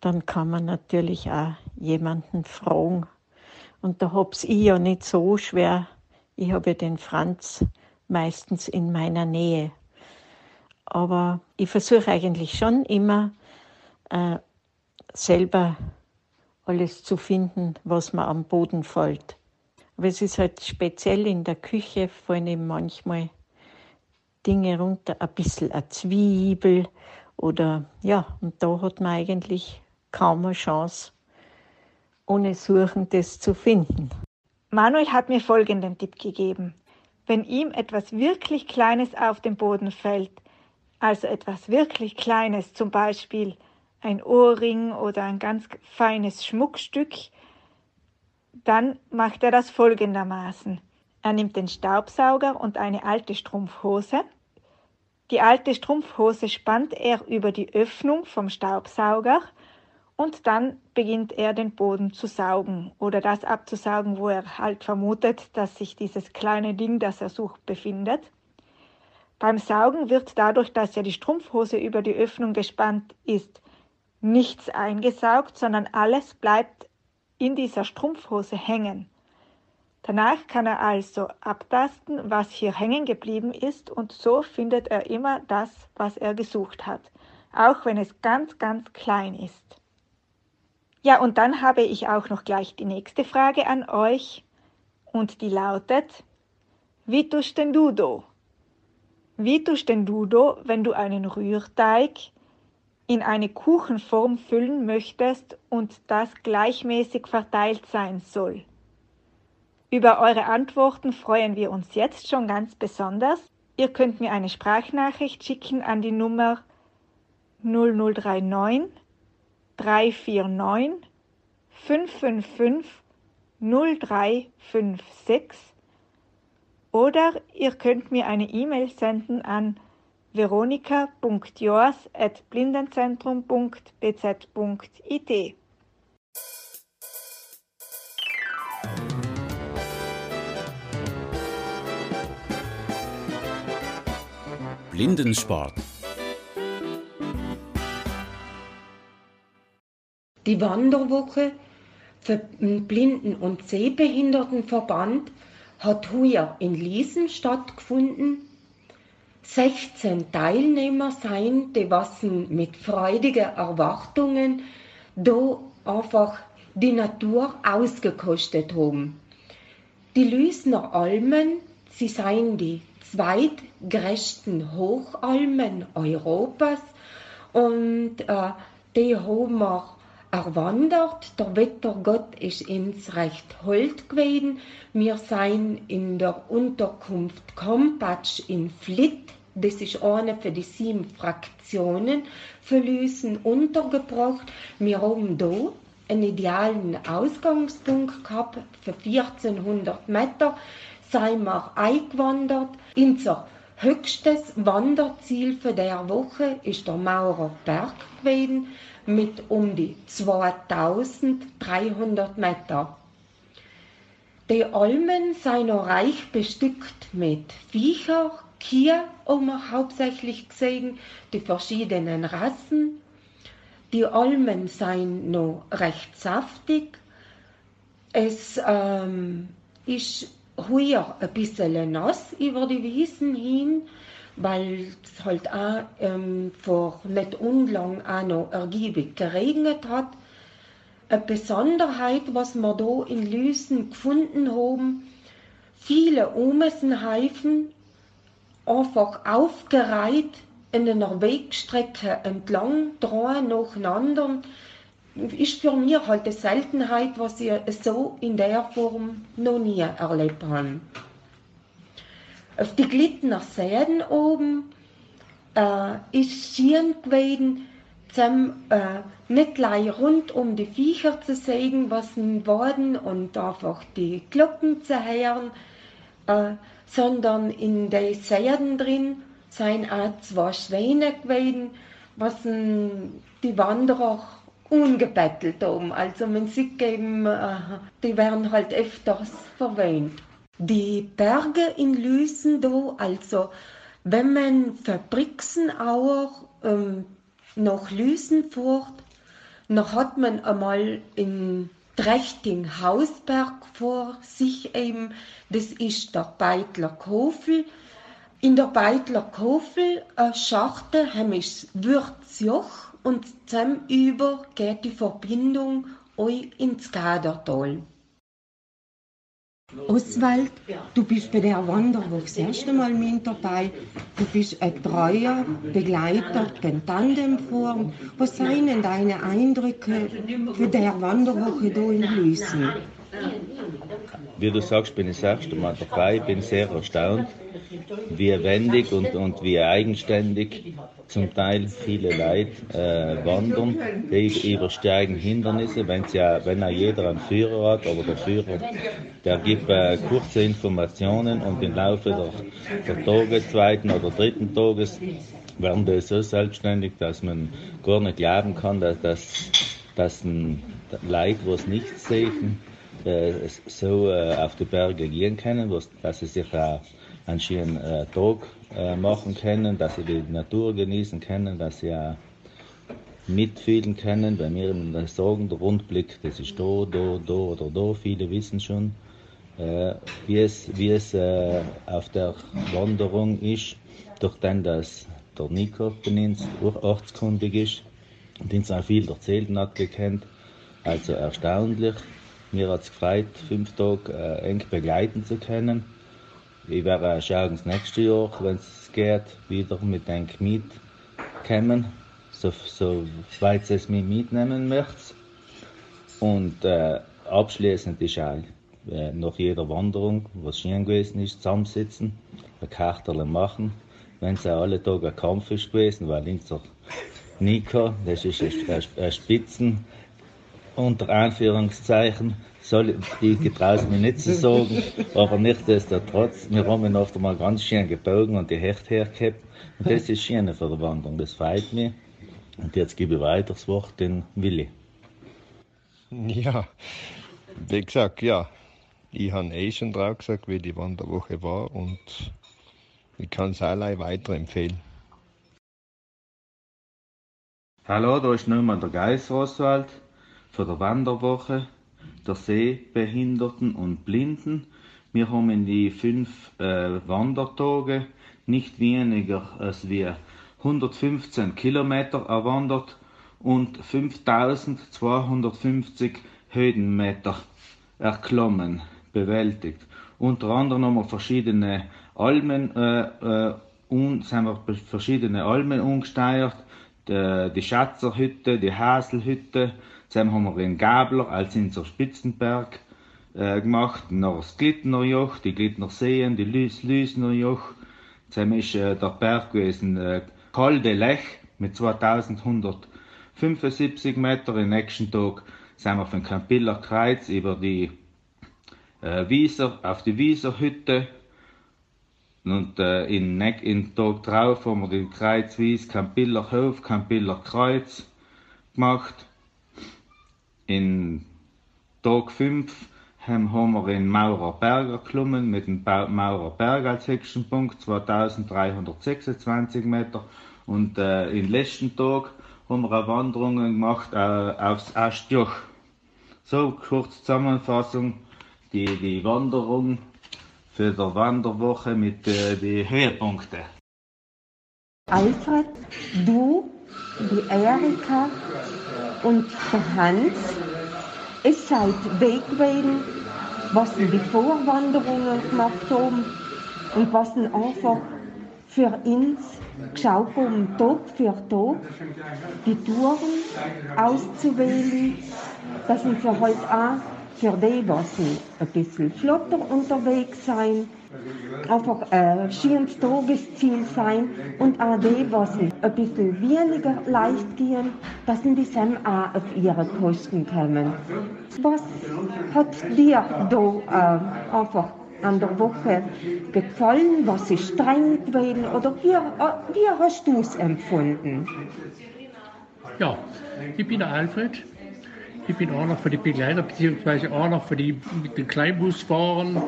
Speaker 11: dann kann man natürlich auch jemanden fragen. Und da hab's ich ja nicht so schwer. Ich habe ja den Franz meistens in meiner Nähe. Aber ich versuche eigentlich schon immer äh, selber alles zu finden, was mir am Boden fällt. Aber es ist halt speziell in der Küche, fallen eben manchmal Dinge runter, ein bisschen eine Zwiebel oder ja, und da hat man eigentlich kaum eine Chance, ohne Suchen das zu finden.
Speaker 1: Manuel hat mir folgenden Tipp gegeben. Wenn ihm etwas wirklich Kleines auf den Boden fällt, also etwas wirklich Kleines, zum Beispiel ein Ohrring oder ein ganz feines Schmuckstück, dann macht er das folgendermaßen. Er nimmt den Staubsauger und eine alte Strumpfhose. Die alte Strumpfhose spannt er über die Öffnung vom Staubsauger und dann beginnt er den Boden zu saugen oder das abzusaugen, wo er halt vermutet, dass sich dieses kleine Ding, das er sucht, befindet. Beim Saugen wird dadurch, dass ja die Strumpfhose über die Öffnung gespannt ist, nichts eingesaugt, sondern alles bleibt in dieser Strumpfhose hängen. Danach kann er also abtasten, was hier hängen geblieben ist und so findet er immer das, was er gesucht hat, auch wenn es ganz, ganz klein ist. Ja, und dann habe ich auch noch gleich die nächste Frage an euch und die lautet, wie tust denn du do? Wie tust denn du do, wenn du einen Rührteig in eine Kuchenform füllen möchtest und das gleichmäßig verteilt sein soll? Über eure Antworten freuen wir uns jetzt schon ganz besonders. Ihr könnt mir eine Sprachnachricht schicken an die Nummer 0039 349 555 0356 oder ihr könnt mir eine E-Mail senden an veronika.joas.blindenzentrum.bz.it.
Speaker 4: Blindensport.
Speaker 12: Die Wanderwoche für den Blinden- und Sehbehindertenverband hat heuer in Liesen stattgefunden. 16 Teilnehmer seien, die was mit freudigen Erwartungen da einfach die Natur ausgekostet haben. Die Lüsner Almen, sie seien die zweitgrößten Hochalmen Europas und äh, die haben wir erwandert. Der Wettergott ist ins recht hold gewesen. Wir seien in der Unterkunft Kompatsch in Flitt. Das ist eine für die sieben Fraktionen Lüsen untergebracht. Wir haben da einen idealen Ausgangspunkt gehabt für 1400 Meter. Seien wir eingewandert. Unser höchstes Wanderziel für der Woche ist der Maurer Berg gewesen mit um die 2300 Meter. Die Almen seien noch reich bestückt mit Viecher, Kier haben wir hauptsächlich gesehen, die verschiedenen Rassen. Die Almen seien noch recht saftig. Es ähm, ist heuer ein bisschen nass über die Wiesen hin weil es halt auch ähm, vor nicht unlang auch noch ergiebig geregnet hat. Eine Besonderheit, was wir da in Lüsen gefunden haben, viele Omesenheifen einfach aufgereiht in einer Wegstrecke entlang, drei nacheinander, ist für mich halt eine Seltenheit, was ich so in der Form noch nie erlebt habe. Auf die Glittner Säden oben äh, ist Schien gewesen, zum, äh, nicht gleich rund um die Viecher zu sägen, was in worden und einfach die Glocken zu hören, äh, sondern in den Säden drin seien auch zwei Schwäne gewesen, was die Wanderer ungebettelt haben. Also man sieht eben, äh, die werden halt öfters verwöhnt. Die Berge in Lüsendow, also wenn man für Brixenauer ähm, nach Lüsen fährt, dann hat man einmal in trächtigen Hausberg vor sich eben. Das ist der Beitler Kofel. In der Beitler Kofel äh, Schachte haben wir Würzjoch und zusammen über geht die Verbindung euch ins Gadertal. Oswald, du bist bei der Wanderung das erste Mal mit dabei. Du bist ein treuer Begleiter in Tandemform. Was seien denn deine Eindrücke für der Wanderwoche hier in Lüssen?
Speaker 13: Wie du sagst, bin ich das erste Mal dabei, bin sehr erstaunt, wie wendig und, und wie eigenständig zum Teil viele Leute äh, wandern. Die übersteigen Hindernisse, wenn, ja, wenn auch jeder einen Führer hat, aber der Führer, der gibt äh, kurze Informationen und im Laufe der, der Tage, zweiten oder dritten Tages, werden die so selbstständig, dass man gar nicht glauben kann, dass, dass, ein Leid, was nicht sehen, so äh, auf die Berge gehen können, dass sie sich einen schönen äh, Tag äh, machen können, dass sie die Natur genießen können, dass sie auch mitfühlen können. Bei mir immer sagen, der Rundblick, das ist da, da, da oder da. Viele wissen schon, äh, wie es, wie es äh, auf der Wanderung ist, durch den, dass der Nico benutzt, auch ortskundig ist und uns auch viel erzählt hat gekannt. Also erstaunlich. Mir hat es gefreut, fünf Tage äh, eng begleiten zu können. Ich werde schauen, das nächste Jahr, wenn es geht, wieder mit einem mitkommen, so, so weit es mich mitnehmen möchte. Und äh, abschließend ist auch äh, nach jeder Wanderung, was schön gewesen ist, zusammensitzen, ein Karterle machen. Wenn es auch alle Tage ein Kampf ist gewesen, weil unser Nico, das ist ein, ein Spitzen, unter Anführungszeichen, soll ich getraue mir nicht zu sagen, aber nichtsdestotrotz, wir haben ihn oft einmal ganz schön gebogen und die Hecht hergehabt. Und das ist schön für die Wanderung, das freut mich. Und jetzt gebe ich weiter das Wort den Willi.
Speaker 10: Ja, wie gesagt, ja, ich habe eh schon drauf gesagt, wie die Wanderwoche war und ich kann es allein weiterempfehlen.
Speaker 13: Hallo, da ist nochmal der Geist Oswald für die Wanderwoche der Sehbehinderten und Blinden. Wir haben in die fünf äh, Wandertage nicht weniger als wir 115 Kilometer erwandert und 5250 Höhenmeter erklommen, bewältigt. Unter anderem haben wir verschiedene Almen, äh, äh, sind wir verschiedene Almen umgesteuert, die, die Schatzerhütte, die Haselhütte, Zusammen haben wir in Gabler als in Spitzenberg äh, gemacht, noch das Glittner Joch, die Glittner Seen, die Lüs Lüsner Joch. Zusammen ist äh, der Berg gewesen äh, Col de Lech mit 2175 Meter. Im nächsten Tag sind wir von Campiller Kreuz über die äh, Wieser auf die Wieserhütte und äh, in, in Tag drauf haben wir den Kreuz Wies, Campiller Hof, Campiller Kreuz gemacht. In Tag 5 haben wir in Maurer Berger geklommen mit dem Maurer Berg als höchsten Punkt, 2326 Meter. Und äh, im letzten Tag haben wir eine Wanderung gemacht äh, aufs Astjoch. So, kurz Zusammenfassung, die, die Wanderung für die Wanderwoche mit äh, den Höhepunkten.
Speaker 12: Alfred, du, die Erika und Hans, es seid Weg gewesen, was sie die Vorwanderungen gemacht haben und was sie einfach für uns geschaut haben, Tag für Tag, die Touren auszuwählen, dass sie für heute auch für die, was sie ein bisschen flotter unterwegs sein, einfach ein schönes Tagesziel sein und die, was sie ein bisschen weniger leicht gehen, dass sie das auch auf ihre Kosten kommen. Was hat dir da äh, einfach an der Woche gefallen? Was ist streng gewesen oder wie, äh, wie hast du es empfunden?
Speaker 14: Ja, ich bin der Alfred. Ich bin auch noch für die Begleiter, beziehungsweise auch noch für die mit den Kleinbusfahrern,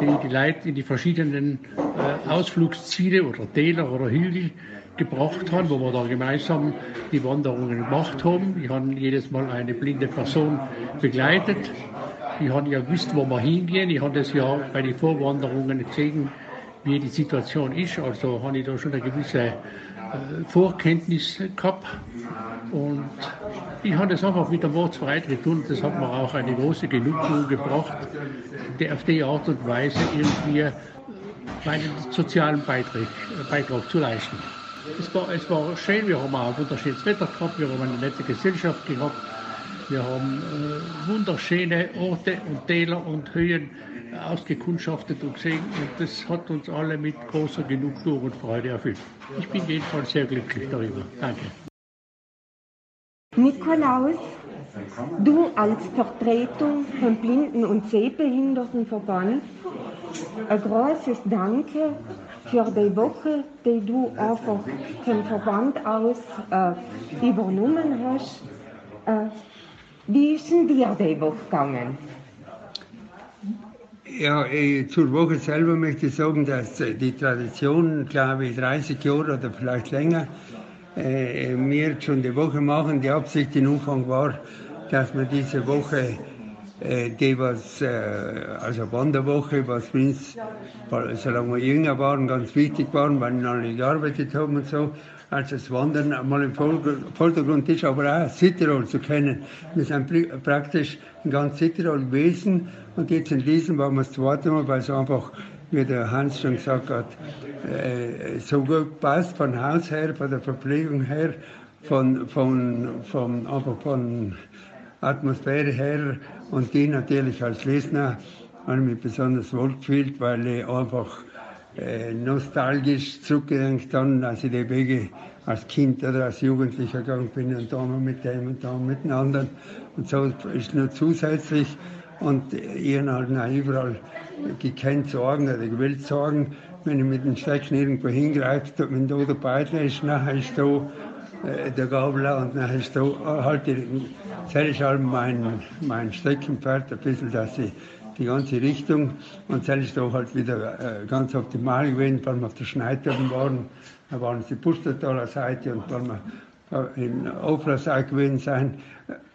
Speaker 14: die die Leute in die verschiedenen äh, Ausflugsziele oder Täler oder Hügel gebracht haben, wo wir da gemeinsam die Wanderungen gemacht haben. Ich habe jedes Mal eine blinde Person begleitet. Ich habe ja gewusst, wo wir hingehen. Ich habe das ja bei den Vorwanderungen gesehen, wie die Situation ist. Also habe ich da schon eine gewisse äh, Vorkenntnis gehabt. Und ich habe das einfach mit dem Wort frei getan. Das hat mir auch eine große Genugtuung gebracht, die auf die Art und Weise irgendwie meinen sozialen Beitrag, Beitrag zu leisten. Es war, es war schön, wir haben auch wunderschönes Wetter gehabt, wir haben eine nette Gesellschaft gehabt, wir haben äh, wunderschöne Orte und Täler und Höhen ausgekundschaftet und gesehen und das hat uns alle mit großer Genugtuung und Freude erfüllt. Ich bin jedenfalls sehr glücklich darüber. Danke.
Speaker 12: Nikolaus, du als Vertretung vom Blinden- und Sehbehindertenverband, ein großes Danke für die Woche, die du einfach vom Verband aus äh, übernommen hast. Äh, wie ist denn dir die Woche gegangen?
Speaker 15: Ja, zur Woche selber möchte ich sagen, dass die Tradition, glaube ich, 30 Jahre oder vielleicht länger, äh, wir schon die Woche machen. Die Absicht im Umfang war, dass wir diese Woche, äh, die was, äh, also Wanderwoche, was uns, solange wir jünger waren, ganz wichtig waren, weil wir noch nicht gearbeitet haben und so, als das Wandern einmal im Vordergrund ist, aber auch Südtirol zu kennen. Wir sind praktisch in ganz Südtirol gewesen und jetzt in diesem waren wir das zweite Mal, weil es einfach, wie der Hans schon gesagt hat, äh, so gut passt von Haus her, von der Verpflegung her, von, von, von, einfach von Atmosphäre her und die natürlich als Lesner habe ich mich besonders wohl gefühlt, weil ich einfach äh, nostalgisch zurückgedenkt dann, als ich die Wege als Kind oder als Jugendlicher gegangen bin und da mit dem und da mit den anderen. Und so ist nur zusätzlich und ich habe halt überall gekannt Sorgen oder gewillt Sorgen, wenn ich mit dem Stecken irgendwo hingreife, wenn da der Beitler ist, nachher ist da äh, der Gabler und nachher ist da halt, das ist halt mein, mein Steckenpferd ein bisschen, dass ich die ganze Richtung. Und dann ist da halt wieder äh, ganz optimal gewesen, weil wir auf der Schneidturm waren. Da waren sie Pustertaler Seite und weil wir äh, in Oflerseite gewesen sein.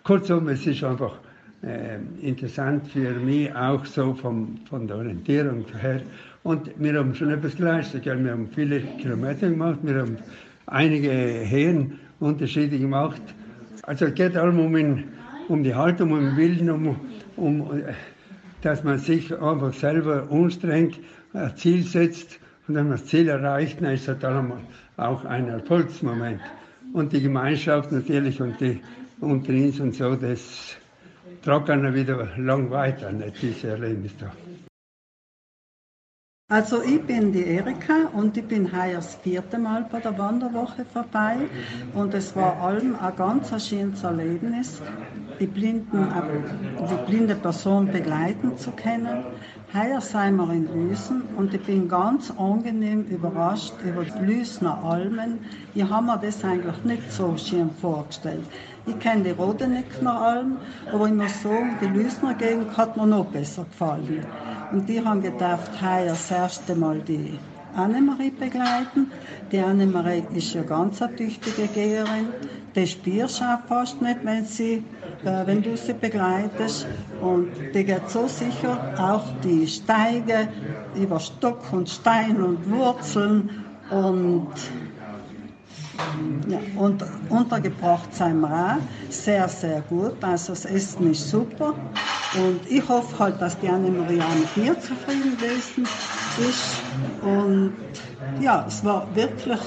Speaker 15: Kurzum, es ist einfach äh, interessant für mich auch so vom, von der Orientierung her. Und wir haben schon etwas geleistet. Wir haben viele Kilometer gemacht, wir haben einige Höhenunterschiede gemacht. Also es geht allem um, in, um die Haltung, um den Willen, um, um dass man sich einfach selber anstrengt, ein Ziel setzt und wenn man das Ziel erreicht, dann ist das auch ein Erfolgsmoment. Und die Gemeinschaft natürlich und die unter uns und so, das dann wieder lang weiter, nicht diese Erlebnisse.
Speaker 16: Also ich bin die Erika und ich bin heuer das vierte Mal bei der Wanderwoche vorbei und es war allem ein ganz schönes Erlebnis, die, Blinden, die blinde Person begleiten zu können. Heuer sind wir in Lüsen und ich bin ganz angenehm überrascht über die Lüsner Almen. Ich habe mir das eigentlich nicht so schön vorgestellt. Ich kenne die Rodenegner Alm, aber ich muss sagen, die Lüsner Gegend hat mir noch besser gefallen. Und die haben gedacht, heuer das erste Mal die Annemarie begleiten. Die Annemarie ist ja ganz eine tüchtige Geherin. Die spürst du auch fast nicht, wenn, sie, äh, wenn du sie begleitest. Und die geht so sicher, auch die Steige über Stock und Stein und Wurzeln. Und ja, und untergebracht sind wir auch sehr, sehr gut. Also das Essen ist super. Und ich hoffe halt, dass die Annemarie auch mit mir zufrieden gewesen ist. Und ja, es war wirklich,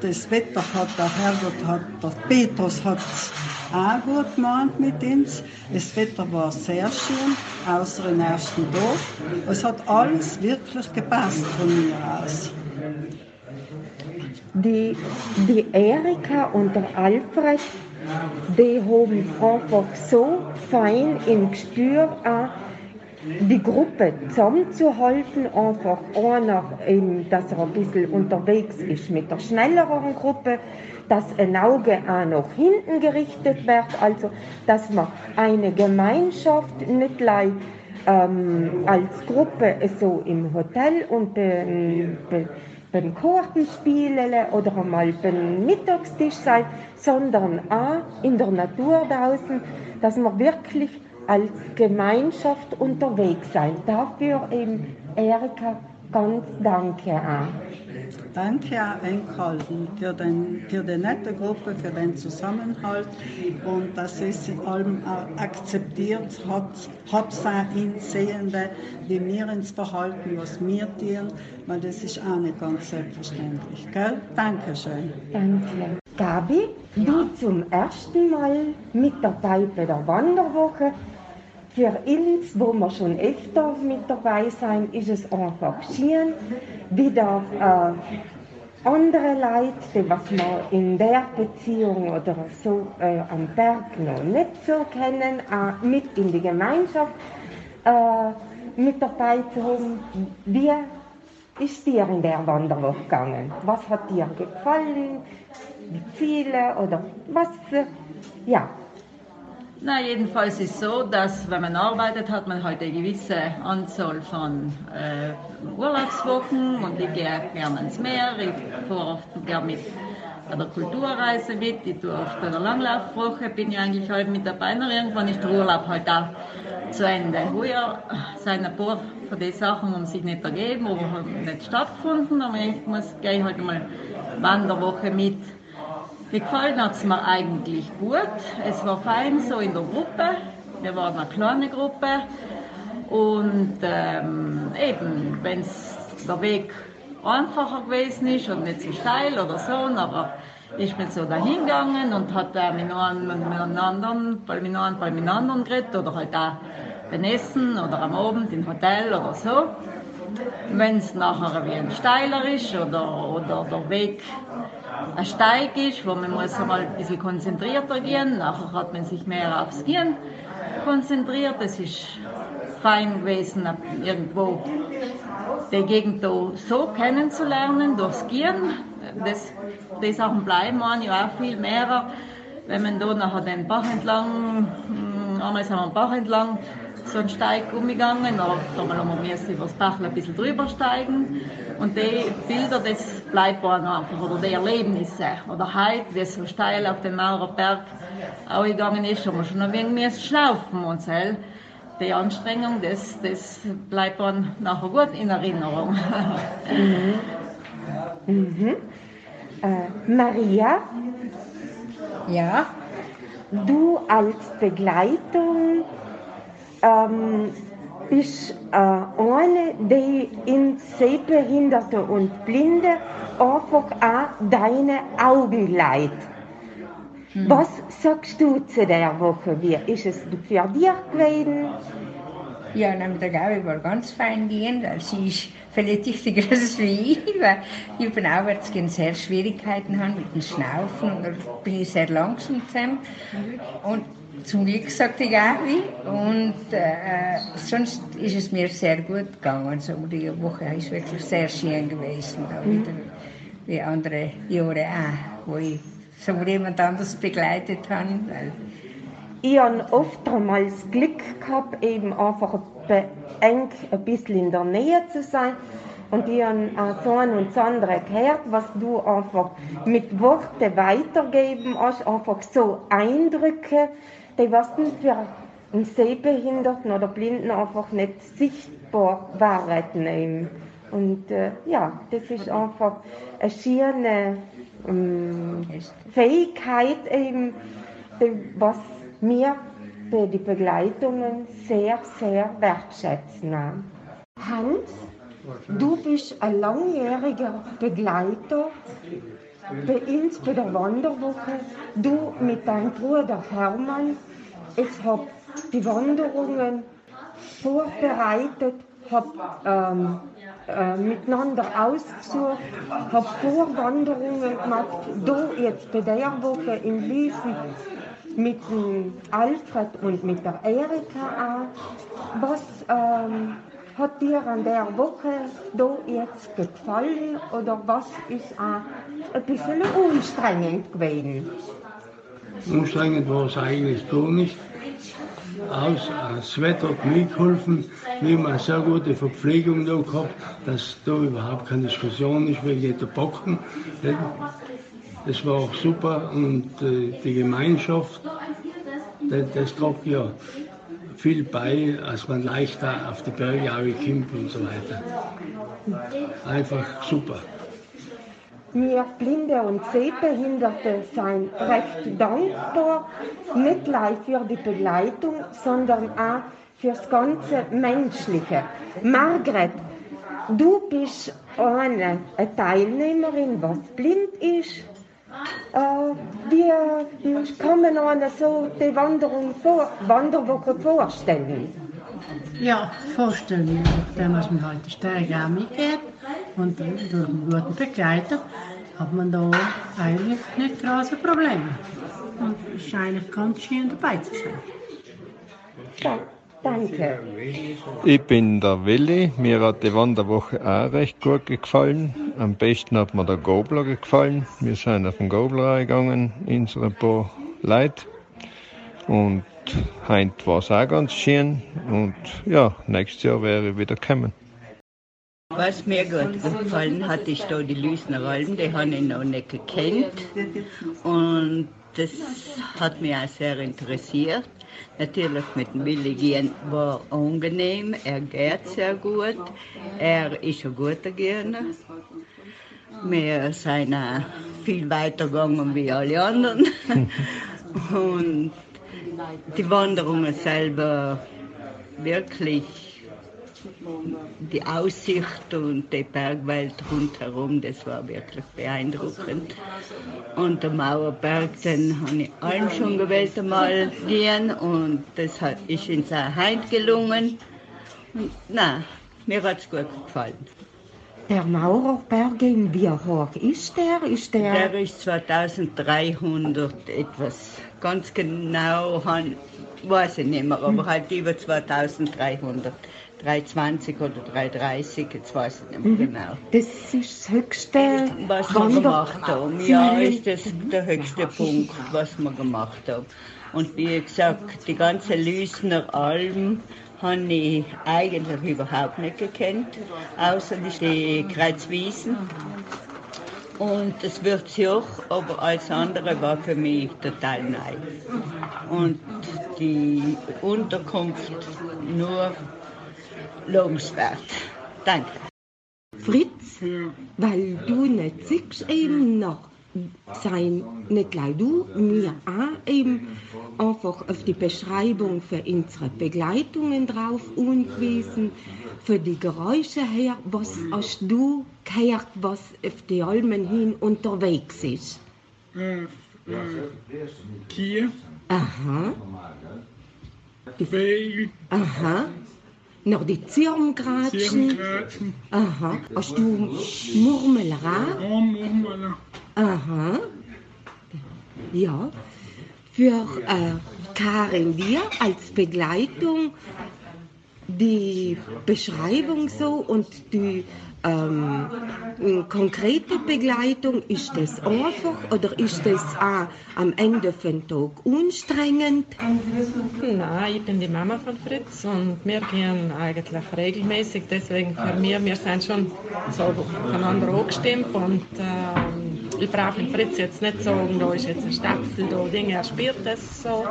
Speaker 16: das Wetter hat der Herrgott, hat, der Petrus hat auch gut gemeint mit uns. Das Wetter war sehr schön, außer im ersten Dorf. Es hat alles wirklich gepasst von mir aus.
Speaker 12: Die, die Erika und der Alfred, die haben einfach so fein im Gespür auch die Gruppe zusammenzuhalten, einfach einer, eben, dass er ein bisschen unterwegs ist mit der schnelleren Gruppe, dass ein Auge auch nach hinten gerichtet wird, also dass man eine Gemeinschaft nicht gleich ähm, als Gruppe so im Hotel und be, beim Kartenspielen oder einmal beim Mittagstisch sein, sondern auch in der Natur draußen, dass wir wirklich als Gemeinschaft unterwegs sein. Dafür eben Erika ganz danke auch.
Speaker 16: Danke auch Enkalten für, den, für die nette Gruppe, für den Zusammenhalt und dass es in allem auch akzeptiert hat, hat in Sehende, wie wir uns verhalten, was wir tun, weil das ist auch nicht ganz selbstverständlich. Gell? Dankeschön.
Speaker 12: Danke. Gabi, du zum ersten Mal mit dabei bei der Wanderwoche. Für uns, wo wir schon öfter mit dabei sein, ist es einfach schön, wieder äh, andere Leute, die was wir in der Beziehung oder so äh, am Berg noch nicht so kennen, äh, mit in die Gemeinschaft äh, mit dabei zu haben. Wie ist dir in der Wanderwoche gegangen? Was hat dir gefallen? Wie viele oder was? Ja,
Speaker 17: na, jedenfalls ist es so, dass wenn man arbeitet, hat man halt eine gewisse Anzahl von äh, Urlaubswochen und ich gehe gerne ins Meer, ich fahre oft gerne mit bei der Kulturreise mit, ich tue oft bei der Langlaufwoche, bin ich eigentlich halt mit dabei, und irgendwann ist der Urlaub halt auch zu Ende. Heuer sind ein paar von den Sachen um sich nicht ergeben, aber haben nicht stattgefunden, aber ich muss gehe halt mal Wanderwoche mit Gefallen hat es mir eigentlich gut. Es war fein so in der Gruppe. Wir waren eine kleine Gruppe. Und ähm, eben, wenn der Weg einfacher gewesen ist und nicht so steil oder so, aber ich bin so dahin gegangen und hat äh, mit einem anderen, bei mit einem, bei mit anderen geredet oder halt auch beim Essen oder am Abend im Hotel oder so. Wenn es nachher wie ein steiler ist oder, oder der Weg ein Steig ist, wo man muss einmal ein bisschen konzentrierter gehen, nachher hat man sich mehr aufs Gehen konzentriert. Es ist fein gewesen, irgendwo die Gegend so kennenzulernen, durchs Gehen. Das, die Sachen bleiben man ja auch viel mehr, wenn man da nachher den Bach entlang, hm, einmal sind wir am Bach entlang, so einen Steig umgegangen, oder da haben wir über das Bach ein bisschen drüber steigen. Und die Bilder, das bleibt einfach, oder die Erlebnisse. Oder heute, wie es so steil auf den Maurerberg gegangen ist, haben wir schon ein wenig schnaufen und so. Die Anstrengung, das, das bleibt dann nachher gut in Erinnerung.
Speaker 12: mhm. Mhm. Äh, Maria?
Speaker 18: Ja?
Speaker 12: Du als Begleitung ähm, bist äh, eine, die in Sehbehinderte und Blinde einfach auch deine Augen leidet. Hm. Was sagst du zu der Woche? Wie ist es für dich gewesen?
Speaker 18: Ja, mit der Gabi war ganz fein gehen, weil sie ist vielleicht wichtiger als wie ich, weil ich beim Aufwärtsgehen sehr Schwierigkeiten habe mit dem Schnaufen und da bin ich sehr langsam zusammen. Und zum Glück, sagte ich auch, und äh, sonst ist es mir sehr gut gegangen. Also die Woche ist wirklich sehr schön gewesen, da mhm. wieder, wie andere Jahre auch, wo ich so jemand anders begleitet habe.
Speaker 12: Ich habe oft einmal das Glück gehabt, eben einfach eng ein bisschen in der Nähe zu sein. Und ich habe auch so ein und das andere gehört, was du einfach mit Worten weitergeben hast, einfach so Eindrücke, die was für einen Sehbehinderten oder Blinden einfach nicht sichtbar waren. Und äh, ja, das ist einfach eine schöne ähm, Fähigkeit, eben, die, was wir bei den Begleitungen sehr, sehr wertschätzen. Hans, du bist ein langjähriger Begleiter bei uns bei der Wanderwoche. Du mit deinem Bruder Hermann ich habe die Wanderungen vorbereitet, habe ähm, äh, miteinander ausgesucht, habe Vorwanderungen gemacht, da jetzt bei der Woche in Liesen mit dem Alfred und mit der Erika auch. Was ähm, hat dir an der Woche da jetzt gefallen oder was ist auch ein bisschen anstrengend gewesen?
Speaker 15: Anstrengend war es eigentlich gar nicht.
Speaker 19: aus, das Wetter hat mitgeholfen. Wir haben eine sehr gute Verpflegung da gehabt, dass da überhaupt keine Diskussion ist wegen der Bocken. Das war auch super und äh, die Gemeinschaft, das, tragt ja viel bei, als man leichter auf die Berge kommt und so weiter. Einfach super.
Speaker 12: Wir Blinde und Sehbehinderte sind recht dankbar, nicht gleich für die Begleitung, sondern auch fürs ganze Menschliche. Margret, du bist eine, eine Teilnehmerin, was blind ist. Äh, wie kann man einer so die Wanderung vor, Wanderwoche vorstellen?
Speaker 20: Ja, vorstellen, nachdem man heute halt die Stärke auch mitgeht und durch einen guten Begleiter hat man da eigentlich nicht große Probleme. Und es ist eigentlich ganz schön dabei zu sein.
Speaker 12: Ja, danke.
Speaker 10: Ich bin der Willi. Mir hat die Wanderwoche auch recht gut gefallen. Am besten hat mir der Gobler gefallen. Wir sind auf den Gobler gegangen, unsere paar Leute. Und heute war es auch ganz schön. Und ja, nächstes Jahr wäre ich wieder kommen.
Speaker 17: Was mir gut gefallen hat, ist da die Lüsner Alm, die habe ich noch nicht gekannt. Und das hat mich auch sehr interessiert. Natürlich mit dem Willi gehen war angenehm, er geht sehr gut, er ist ein guter Gärtner. Wir sind auch viel weiter gegangen wie alle anderen. Und die Wanderungen selber wirklich die Aussicht und die Bergwelt rundherum, das war wirklich beeindruckend. Und der Mauerberg, den habe ich allen schon gewählt einmal gehen und das hat, ist uns auch heute gelungen. Und, nein, mir hat es gut gefallen.
Speaker 12: Der Maurerberg, wie hoch ist der? Ist der?
Speaker 17: Der ist 2300 etwas. Ganz genau weiß ich nicht mehr, aber
Speaker 12: Hm.
Speaker 17: halt über 2300. 320 oder 330, jetzt weiß ich nicht mehr
Speaker 12: Mhm.
Speaker 17: genau.
Speaker 12: Das ist das höchste
Speaker 17: Was wir gemacht haben. Ja, ist das der höchste Punkt, was wir gemacht haben. Und wie gesagt, die ganze Lüsner Alm habe ich eigentlich überhaupt nicht gekannt, außer die Kreuzwiesen. Und das wird auch, aber alles andere war für mich total neu. Und die Unterkunft nur lobenswert. Danke.
Speaker 12: Fritz, weil du nicht siehst, eben noch sein, nicht gleich du, mir auch eben. Einfach auf die Beschreibung für unsere Begleitungen drauf angewiesen, für die Geräusche her, was hast du gehört, was auf die Almen hin unterwegs ist?
Speaker 21: Kier,
Speaker 12: Aha,
Speaker 21: Vögel,
Speaker 12: aha. Noch die Zirngratschen. Aha. Hast du Murmelra? Aha. Ja. Für äh, Karin wir als Begleitung die Beschreibung so und die ähm, konkrete Begleitung, ist das einfach oder ist das auch am Ende von Tag anstrengend?
Speaker 22: Nein, ich bin die Mama von Fritz und wir gehen eigentlich regelmäßig. Deswegen für mich, wir sind schon so aufeinander angestimmt und ähm, ich brauche Fritz jetzt nicht sagen, da ist jetzt ein Stapel, da Dinge, er spürt das so.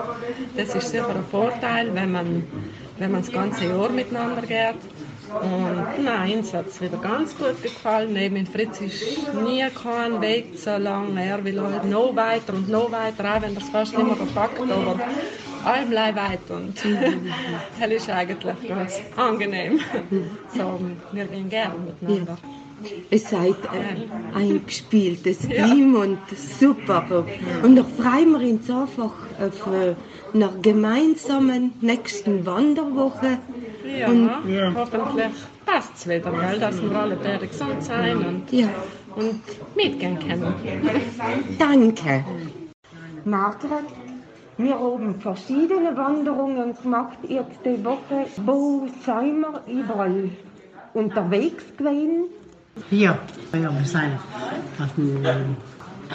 Speaker 22: Das ist sicher ein Vorteil, wenn man, wenn man das ganze Jahr miteinander geht. Und nein, uns hat es wieder ganz gut gefallen. Neben dem Fritz ist nie kein Weg so lang. Er will halt noch weiter und noch weiter, auch wenn er es fast nicht mehr verpackt, aber allem weit. Und das ist eigentlich ganz angenehm. So, wir gehen gerne miteinander.
Speaker 12: Ihr seid äh, ein eingespieltes Team und super. Und noch freuen wir uns einfach auf äh, einer gemeinsamen nächsten Wanderwoche.
Speaker 22: Ja,
Speaker 12: Und,
Speaker 22: hoffentlich passt es wieder, weil dass wir alle beide gesund sein und,
Speaker 12: Ja.
Speaker 22: und mitgehen können.
Speaker 12: Danke. Margret, wir haben verschiedene Wanderungen gemacht jetzt die Woche. Wo sind wir überall unterwegs gewesen?
Speaker 20: Ja, ja, wir sind auf dem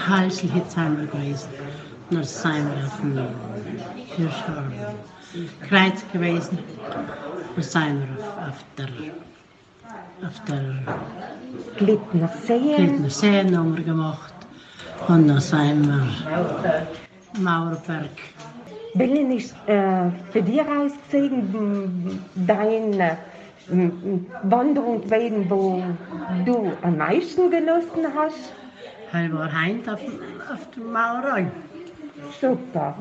Speaker 20: Halsel, gewesen. Dann sind wir auf dem
Speaker 19: Hier ein Kreuz gewesen. Da sind wir auf, auf der, auf der
Speaker 12: Glittner See.
Speaker 19: Glittner See haben wir gemacht. Und dann sind wir Mauerberg.
Speaker 12: Welchen ist äh, für dich ausgesehen deine Wanderung gewesen, wo du am meisten genossen hast?
Speaker 19: Er war heint auf, auf der Maurerei.
Speaker 12: Super,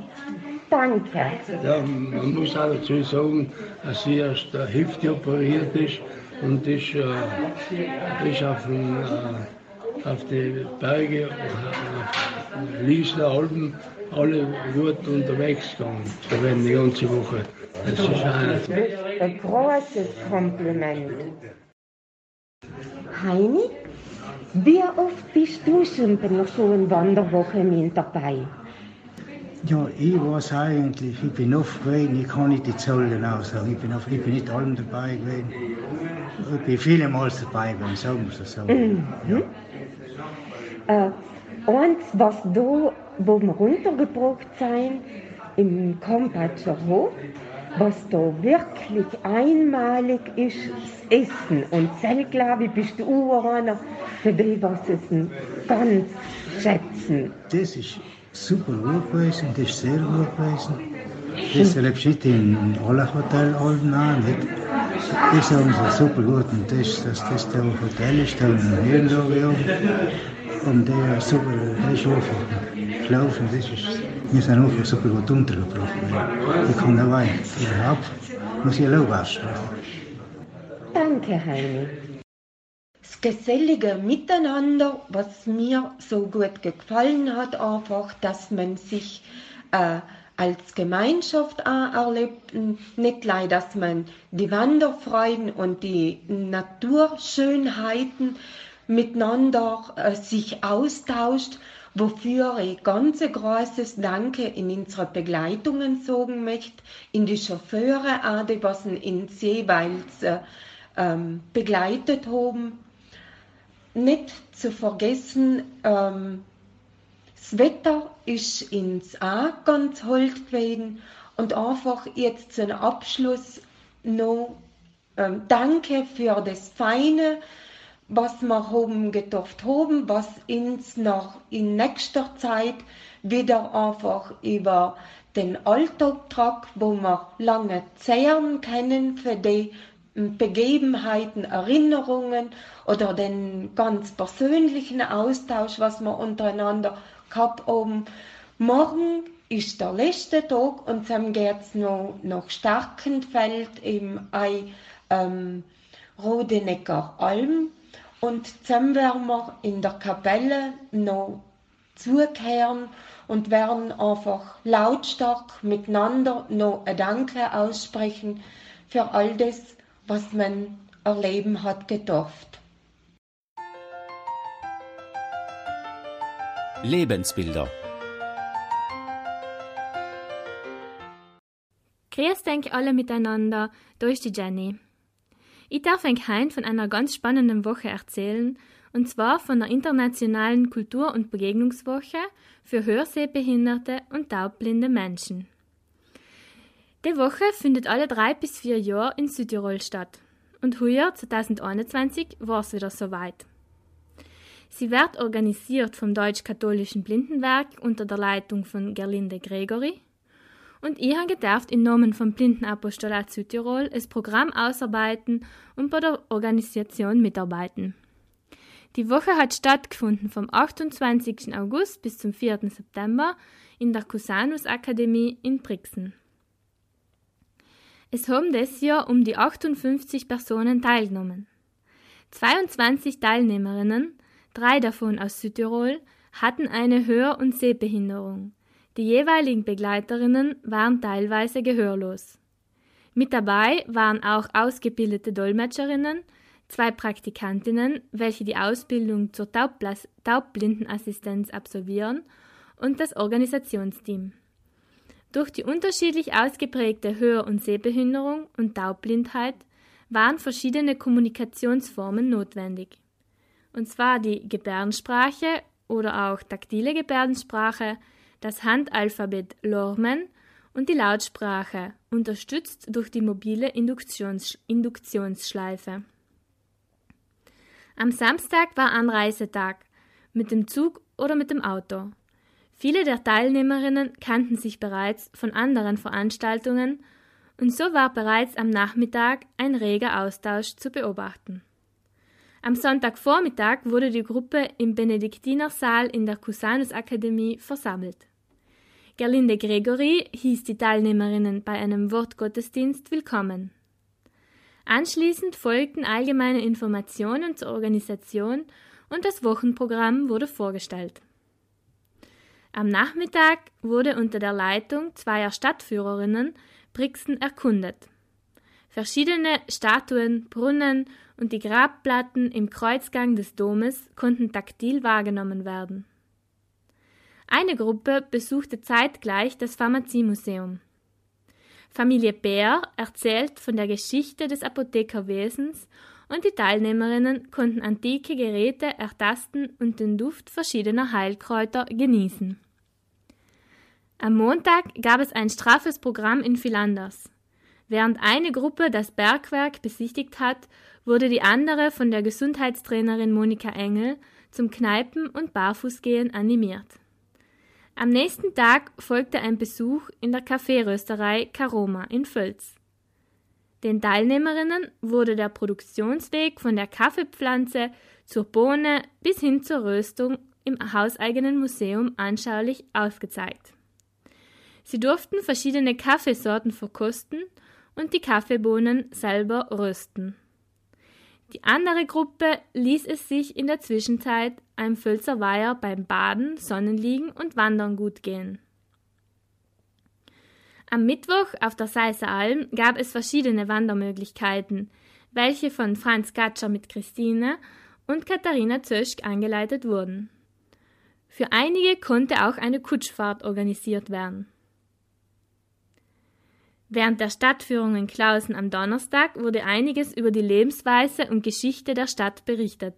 Speaker 12: danke.
Speaker 23: Ja, man muss auch dazu sagen, dass sie erst der Hüfte operiert ist und ist, äh, ist auf, den, äh, auf die Berge, auf Liesler Alpen, alle gut unterwegs gegangen, die ganze Woche. Das ist ein,
Speaker 12: ein großes Kompliment. Heini, wie oft bist du schon bei so einer Wanderwoche mit dabei?
Speaker 24: Ja, ich weiß eigentlich, ich bin oft gewesen, ich kann nicht die Zahl genau sagen, ich bin, oft, ich bin nicht allem dabei gewesen. Ich bin vielemals dabei gewesen, sagen wir es so.
Speaker 12: Mhm.
Speaker 24: Ja.
Speaker 12: Äh, eins, was da, wo wir runtergebracht sind, im Kampatscher Hof, was da wirklich einmalig ist, das Essen. Und selbst, glaube ich, bist du auch einer, für die, was es ganz schätzen.
Speaker 24: Das ist super gut gewesen, das ist sehr gut gewesen. Das erlebst du in allen Hotels Alben an, nicht? Das haben sie super gut und das, das, das da Hotel ist da in Hirndorf und der ist super, der ist einfach geschlafen, das ist, wir sind einfach super gut untergebracht. Ich kann dabei, überhaupt, muss ich Lob aussprechen.
Speaker 12: Danke, Heini. Das gesellige Miteinander, was mir so gut gefallen hat, einfach, dass man sich äh, als Gemeinschaft erlebt, nicht gleich, dass man die Wanderfreuden und die Naturschönheiten miteinander äh, sich austauscht, wofür ich ganz großes Danke in unsere Begleitungen sagen möchte, in die Chauffeure, auch die was in jeweils äh, ähm, begleitet haben. Nicht zu vergessen, ähm, das Wetter ist ins auch ganz hold gewesen und einfach jetzt zum Abschluss noch ähm, Danke für das Feine, was wir haben gedacht haben, was uns noch in nächster Zeit wieder einfach über den Alltag tragt, wo wir lange zehren können für die Begebenheiten, Erinnerungen oder den ganz persönlichen Austausch, was wir untereinander gehabt haben. Morgen ist der letzte Tag und dann geht es noch nach Starkenfeld im Ei ähm, Rodenecker Alm und dann werden wir in der Kapelle noch zukehren und werden einfach lautstark miteinander noch ein Danke aussprechen für all das, was man erleben hat gedurft.
Speaker 4: Lebensbilder.
Speaker 25: Grüß denk alle miteinander, ist die Jenny. Ich darf euch heute von einer ganz spannenden Woche erzählen, und zwar von der Internationalen Kultur- und Begegnungswoche für Hörsehbehinderte und taubblinde Menschen. Die Woche findet alle drei bis vier Jahre in Südtirol statt. Und heuer, 2021, war es wieder soweit. Sie wird organisiert vom Deutsch-Katholischen Blindenwerk unter der Leitung von Gerlinde Gregory. Und ich habe gedacht, im Namen vom Blindenapostolat Südtirol das Programm ausarbeiten und bei der Organisation mitarbeiten. Die Woche hat stattgefunden vom 28. August bis zum 4. September in der Cusanus Akademie in Brixen. Es haben dieses Jahr um die 58 Personen teilgenommen. 22 Teilnehmerinnen, drei davon aus Südtirol, hatten eine Hör- und Sehbehinderung. Die jeweiligen Begleiterinnen waren teilweise gehörlos. Mit dabei waren auch ausgebildete Dolmetscherinnen, zwei Praktikantinnen, welche die Ausbildung zur Taubblindenassistenz absolvieren, und das Organisationsteam. Durch die unterschiedlich ausgeprägte Hör- und Sehbehinderung und Taubblindheit waren verschiedene Kommunikationsformen notwendig. Und zwar die Gebärdensprache oder auch taktile Gebärdensprache, das Handalphabet Lormen und die Lautsprache, unterstützt durch die mobile Induktions Induktionsschleife. Am Samstag war Anreisetag, mit dem Zug oder mit dem Auto. Viele der Teilnehmerinnen kannten sich bereits von anderen Veranstaltungen und so war bereits am Nachmittag ein reger Austausch zu beobachten. Am Sonntagvormittag wurde die Gruppe im Benediktinersaal in der Cusanus Akademie versammelt. Gerlinde Gregory hieß die Teilnehmerinnen bei einem Wortgottesdienst willkommen. Anschließend folgten allgemeine Informationen zur Organisation und das Wochenprogramm wurde vorgestellt. Am Nachmittag wurde unter der Leitung zweier Stadtführerinnen Brixen erkundet. Verschiedene Statuen, Brunnen und die Grabplatten im Kreuzgang des Domes konnten taktil wahrgenommen werden. Eine Gruppe besuchte zeitgleich das Pharmaziemuseum. Familie Bär erzählt von der Geschichte des Apothekerwesens und die Teilnehmerinnen konnten antike Geräte ertasten und den Duft verschiedener Heilkräuter genießen. Am Montag gab es ein straffes Programm in Philanders. Während eine Gruppe das Bergwerk besichtigt hat, wurde die andere von der Gesundheitstrainerin Monika Engel zum Kneipen- und Barfußgehen animiert. Am nächsten Tag folgte ein Besuch in der Kaffeerösterei Karoma in Völz. Den Teilnehmerinnen wurde der Produktionsweg von der Kaffeepflanze zur Bohne bis hin zur Röstung im hauseigenen Museum anschaulich aufgezeigt. Sie durften verschiedene Kaffeesorten verkosten und die Kaffeebohnen selber rösten. Die andere Gruppe ließ es sich in der Zwischenzeit am Völzer Weiher beim Baden, Sonnenliegen und Wandern gut gehen. Am Mittwoch auf der Seiser Alm gab es verschiedene Wandermöglichkeiten, welche von Franz Gatscher mit Christine und Katharina Zöschk angeleitet wurden. Für einige konnte auch eine Kutschfahrt organisiert werden. Während der Stadtführung in Klausen am Donnerstag wurde einiges über die Lebensweise und Geschichte der Stadt berichtet.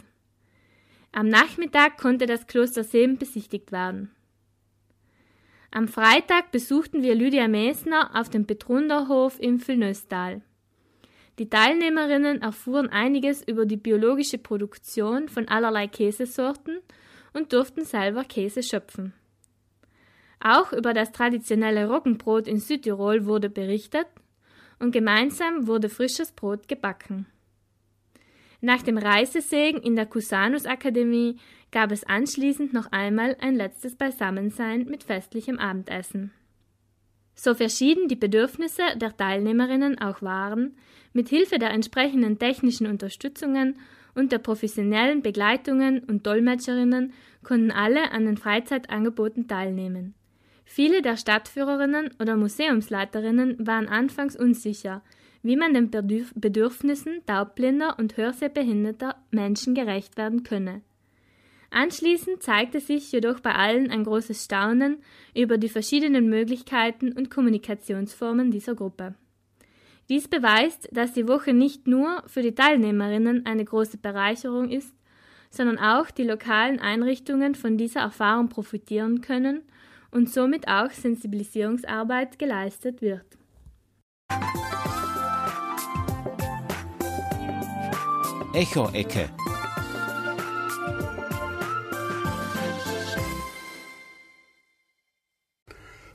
Speaker 25: Am Nachmittag konnte das Kloster Seem besichtigt werden. Am Freitag besuchten wir Lydia Mesner auf dem Petrunderhof im Füllnöstal. Die Teilnehmerinnen erfuhren einiges über die biologische Produktion von allerlei Käsesorten und durften selber Käse schöpfen. Auch über das traditionelle Roggenbrot in Südtirol wurde berichtet und gemeinsam wurde frisches Brot gebacken. Nach dem Reisesegen in der Cusanus Akademie gab es anschließend noch einmal ein letztes Beisammensein mit festlichem Abendessen. So verschieden die Bedürfnisse der Teilnehmerinnen auch waren, mit Hilfe der entsprechenden technischen Unterstützungen und der professionellen Begleitungen und Dolmetscherinnen konnten alle an den Freizeitangeboten teilnehmen. Viele der Stadtführerinnen oder Museumsleiterinnen waren anfangs unsicher, wie man den Bedürfnissen taubblinder und hörsehbehinderter Menschen gerecht werden könne. Anschließend zeigte sich jedoch bei allen ein großes Staunen über die verschiedenen Möglichkeiten und Kommunikationsformen dieser Gruppe. Dies beweist, dass die Woche nicht nur für die Teilnehmerinnen eine große Bereicherung ist, sondern auch die lokalen Einrichtungen von dieser Erfahrung profitieren können und somit auch Sensibilisierungsarbeit geleistet wird.
Speaker 4: Echo-Ecke.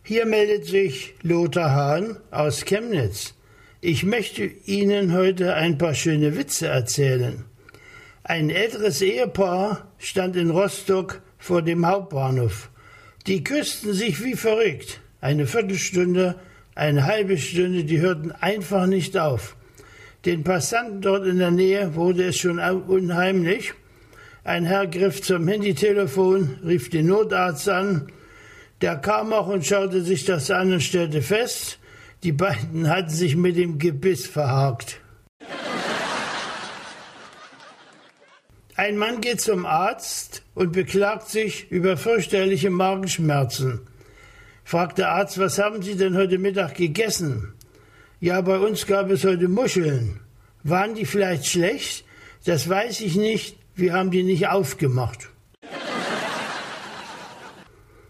Speaker 26: Hier meldet sich Lothar Hahn aus Chemnitz. Ich möchte Ihnen heute ein paar schöne Witze erzählen. Ein älteres Ehepaar stand in Rostock vor dem Hauptbahnhof. Die küssten sich wie verrückt. Eine Viertelstunde, eine halbe Stunde, die hörten einfach nicht auf. Den Passanten dort in der Nähe wurde es schon unheimlich. Ein Herr griff zum Handytelefon, rief den Notarzt an. Der kam auch und schaute sich das an und stellte fest, die beiden hatten sich mit dem Gebiss verhakt. Ein Mann geht zum Arzt und beklagt sich über fürchterliche Magenschmerzen. Fragt der Arzt, was haben Sie denn heute Mittag gegessen? Ja, bei uns gab es heute Muscheln. Waren die vielleicht schlecht? Das weiß ich nicht. Wir haben die nicht aufgemacht.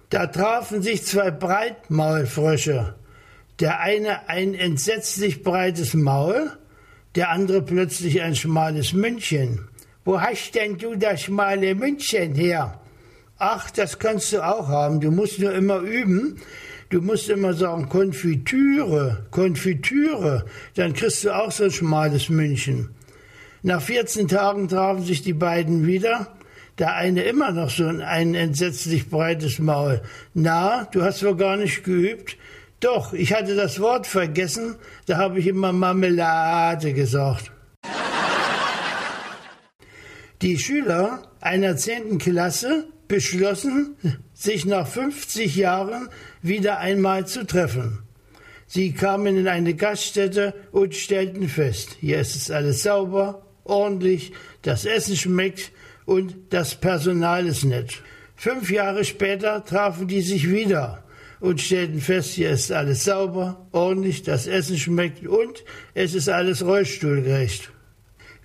Speaker 26: Da trafen sich zwei Breitmaulfrösche. Der eine ein entsetzlich breites Maul, der andere plötzlich ein schmales Mündchen. Wo hast denn du das schmale Mündchen her? Ach, das kannst du auch haben. Du musst nur immer üben. Du musst immer sagen Konfitüre, Konfitüre. Dann kriegst du auch so ein schmales Mündchen. Nach 14 Tagen trafen sich die beiden wieder. Der eine immer noch so ein entsetzlich breites Maul. Na, du hast wohl gar nicht geübt. Doch, ich hatte das Wort vergessen, da habe ich immer Marmelade gesagt. Die Schüler einer zehnten Klasse beschlossen, sich nach 50 Jahren wieder einmal zu treffen. Sie kamen in eine Gaststätte und stellten fest, hier ist es alles sauber, ordentlich, das Essen schmeckt und das Personal ist nett. Fünf Jahre später trafen die sich wieder und stellten fest, hier ist alles sauber, ordentlich, das Essen schmeckt und es ist alles rollstuhlgerecht.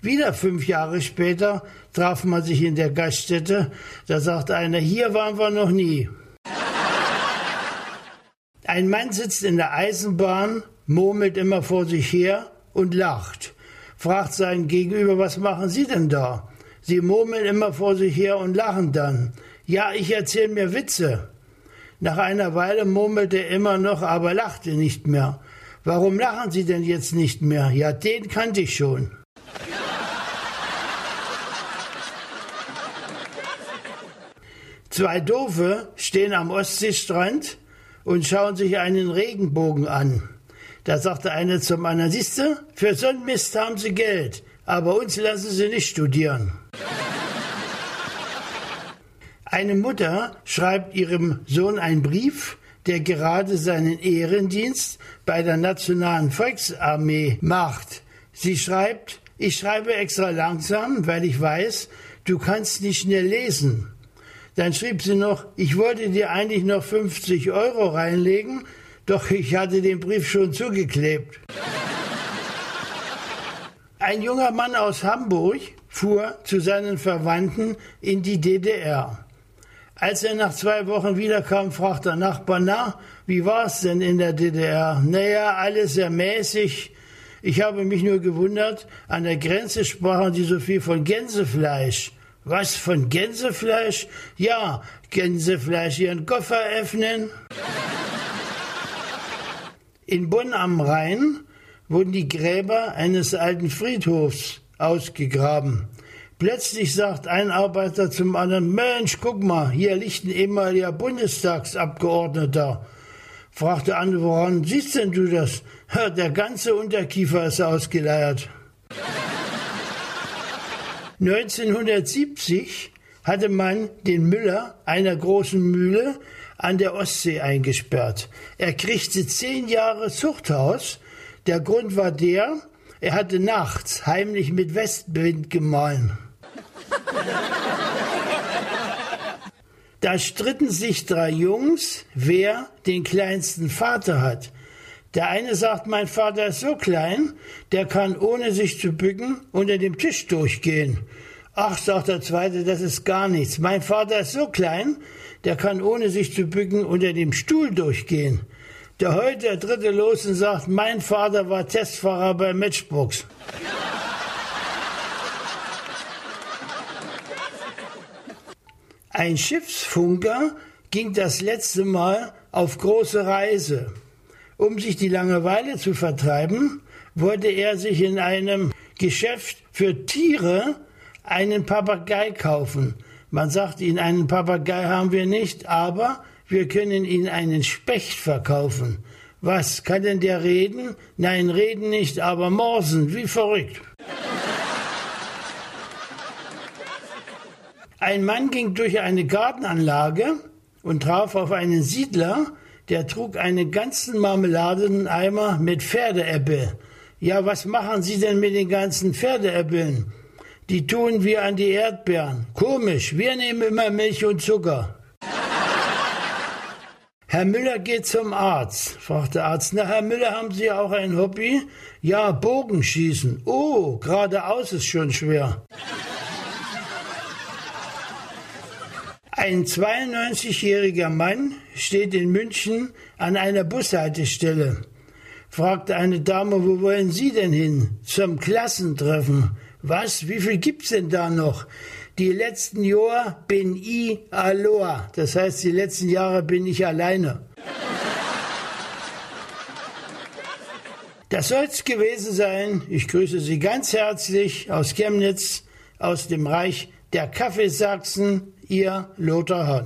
Speaker 26: Wieder fünf Jahre später traf man sich in der Gaststätte, da sagte einer, hier waren wir noch nie. Ein Mann sitzt in der Eisenbahn, murmelt immer vor sich her und lacht, fragt seinen Gegenüber, was machen Sie denn da? Sie murmeln immer vor sich her und lachen dann. Ja, ich erzähle mir Witze. Nach einer Weile murmelte er immer noch, aber lachte nicht mehr. Warum lachen Sie denn jetzt nicht mehr? Ja, den kannte ich schon. Zwei Doofe stehen am Ostseestrand und schauen sich einen Regenbogen an. Da sagte einer zum anderen, siehste, für so einen Mist haben sie Geld, aber uns lassen sie nicht studieren. Eine Mutter schreibt ihrem Sohn einen Brief, der gerade seinen Ehrendienst bei der Nationalen Volksarmee macht. Sie schreibt, ich schreibe extra langsam, weil ich weiß, du kannst nicht schnell lesen. Dann schrieb sie noch, ich wollte dir eigentlich noch 50 Euro reinlegen, doch ich hatte den Brief schon zugeklebt. Ein junger Mann aus Hamburg fuhr zu seinen Verwandten in die DDR. Als er nach zwei Wochen wiederkam, fragte der Nachbar, na, wie war's denn in der DDR? Naja, alles sehr mäßig. Ich habe mich nur gewundert, an der Grenze sprachen die so viel von Gänsefleisch. Was von Gänsefleisch? Ja, Gänsefleisch ihren Koffer öffnen. In Bonn am Rhein wurden die Gräber eines alten Friedhofs ausgegraben. Plötzlich sagt ein Arbeiter zum anderen, Mensch, guck mal, hier liegt ein ehemaliger Bundestagsabgeordneter. Fragt der andere, woran siehst denn du das? Der ganze Unterkiefer ist ausgeleiert. 1970 hatte man den Müller einer großen Mühle an der Ostsee eingesperrt. Er kriegte zehn Jahre Zuchthaus. Der Grund war der, er hatte nachts heimlich mit Westwind gemahlen. Da stritten sich drei Jungs, wer den kleinsten Vater hat. Der eine sagt, mein Vater ist so klein, der kann ohne sich zu bücken unter dem Tisch durchgehen. Ach, sagt der zweite, das ist gar nichts. Mein Vater ist so klein, der kann ohne sich zu bücken unter dem Stuhl durchgehen. Der heute der dritte los und sagt, mein Vater war Testfahrer bei Matchbox. Ein Schiffsfunker ging das letzte Mal auf große Reise. Um sich die Langeweile zu vertreiben, wollte er sich in einem Geschäft für Tiere einen Papagei kaufen. Man sagt ihnen, einen Papagei haben wir nicht, aber wir können ihnen einen Specht verkaufen. Was, kann denn der reden? Nein, reden nicht, aber morsen, wie verrückt. Ein Mann ging durch eine Gartenanlage und traf auf einen Siedler, der trug einen ganzen Marmeladeneimer mit Pferdeäpfel. Ja, was machen Sie denn mit den ganzen Pferdeäpfeln? Die tun wir an die Erdbeeren. Komisch, wir nehmen immer Milch und Zucker. Herr Müller geht zum Arzt, fragt der Arzt. Na, Herr Müller, haben Sie auch ein Hobby? Ja, Bogenschießen. Oh, geradeaus ist schon schwer. Ein 92-jähriger Mann steht in München an einer Bushaltestelle. fragte eine Dame, wo wollen Sie denn hin? Zum Klassentreffen. Was? Wie viel gibt's denn da noch? Die letzten Jahre bin ich aloha. Das heißt, die letzten Jahre bin ich alleine. Das soll's gewesen sein. Ich grüße Sie ganz herzlich aus Chemnitz, aus dem Reich der Kaffeesachsen, Ihr Lothar Hahn.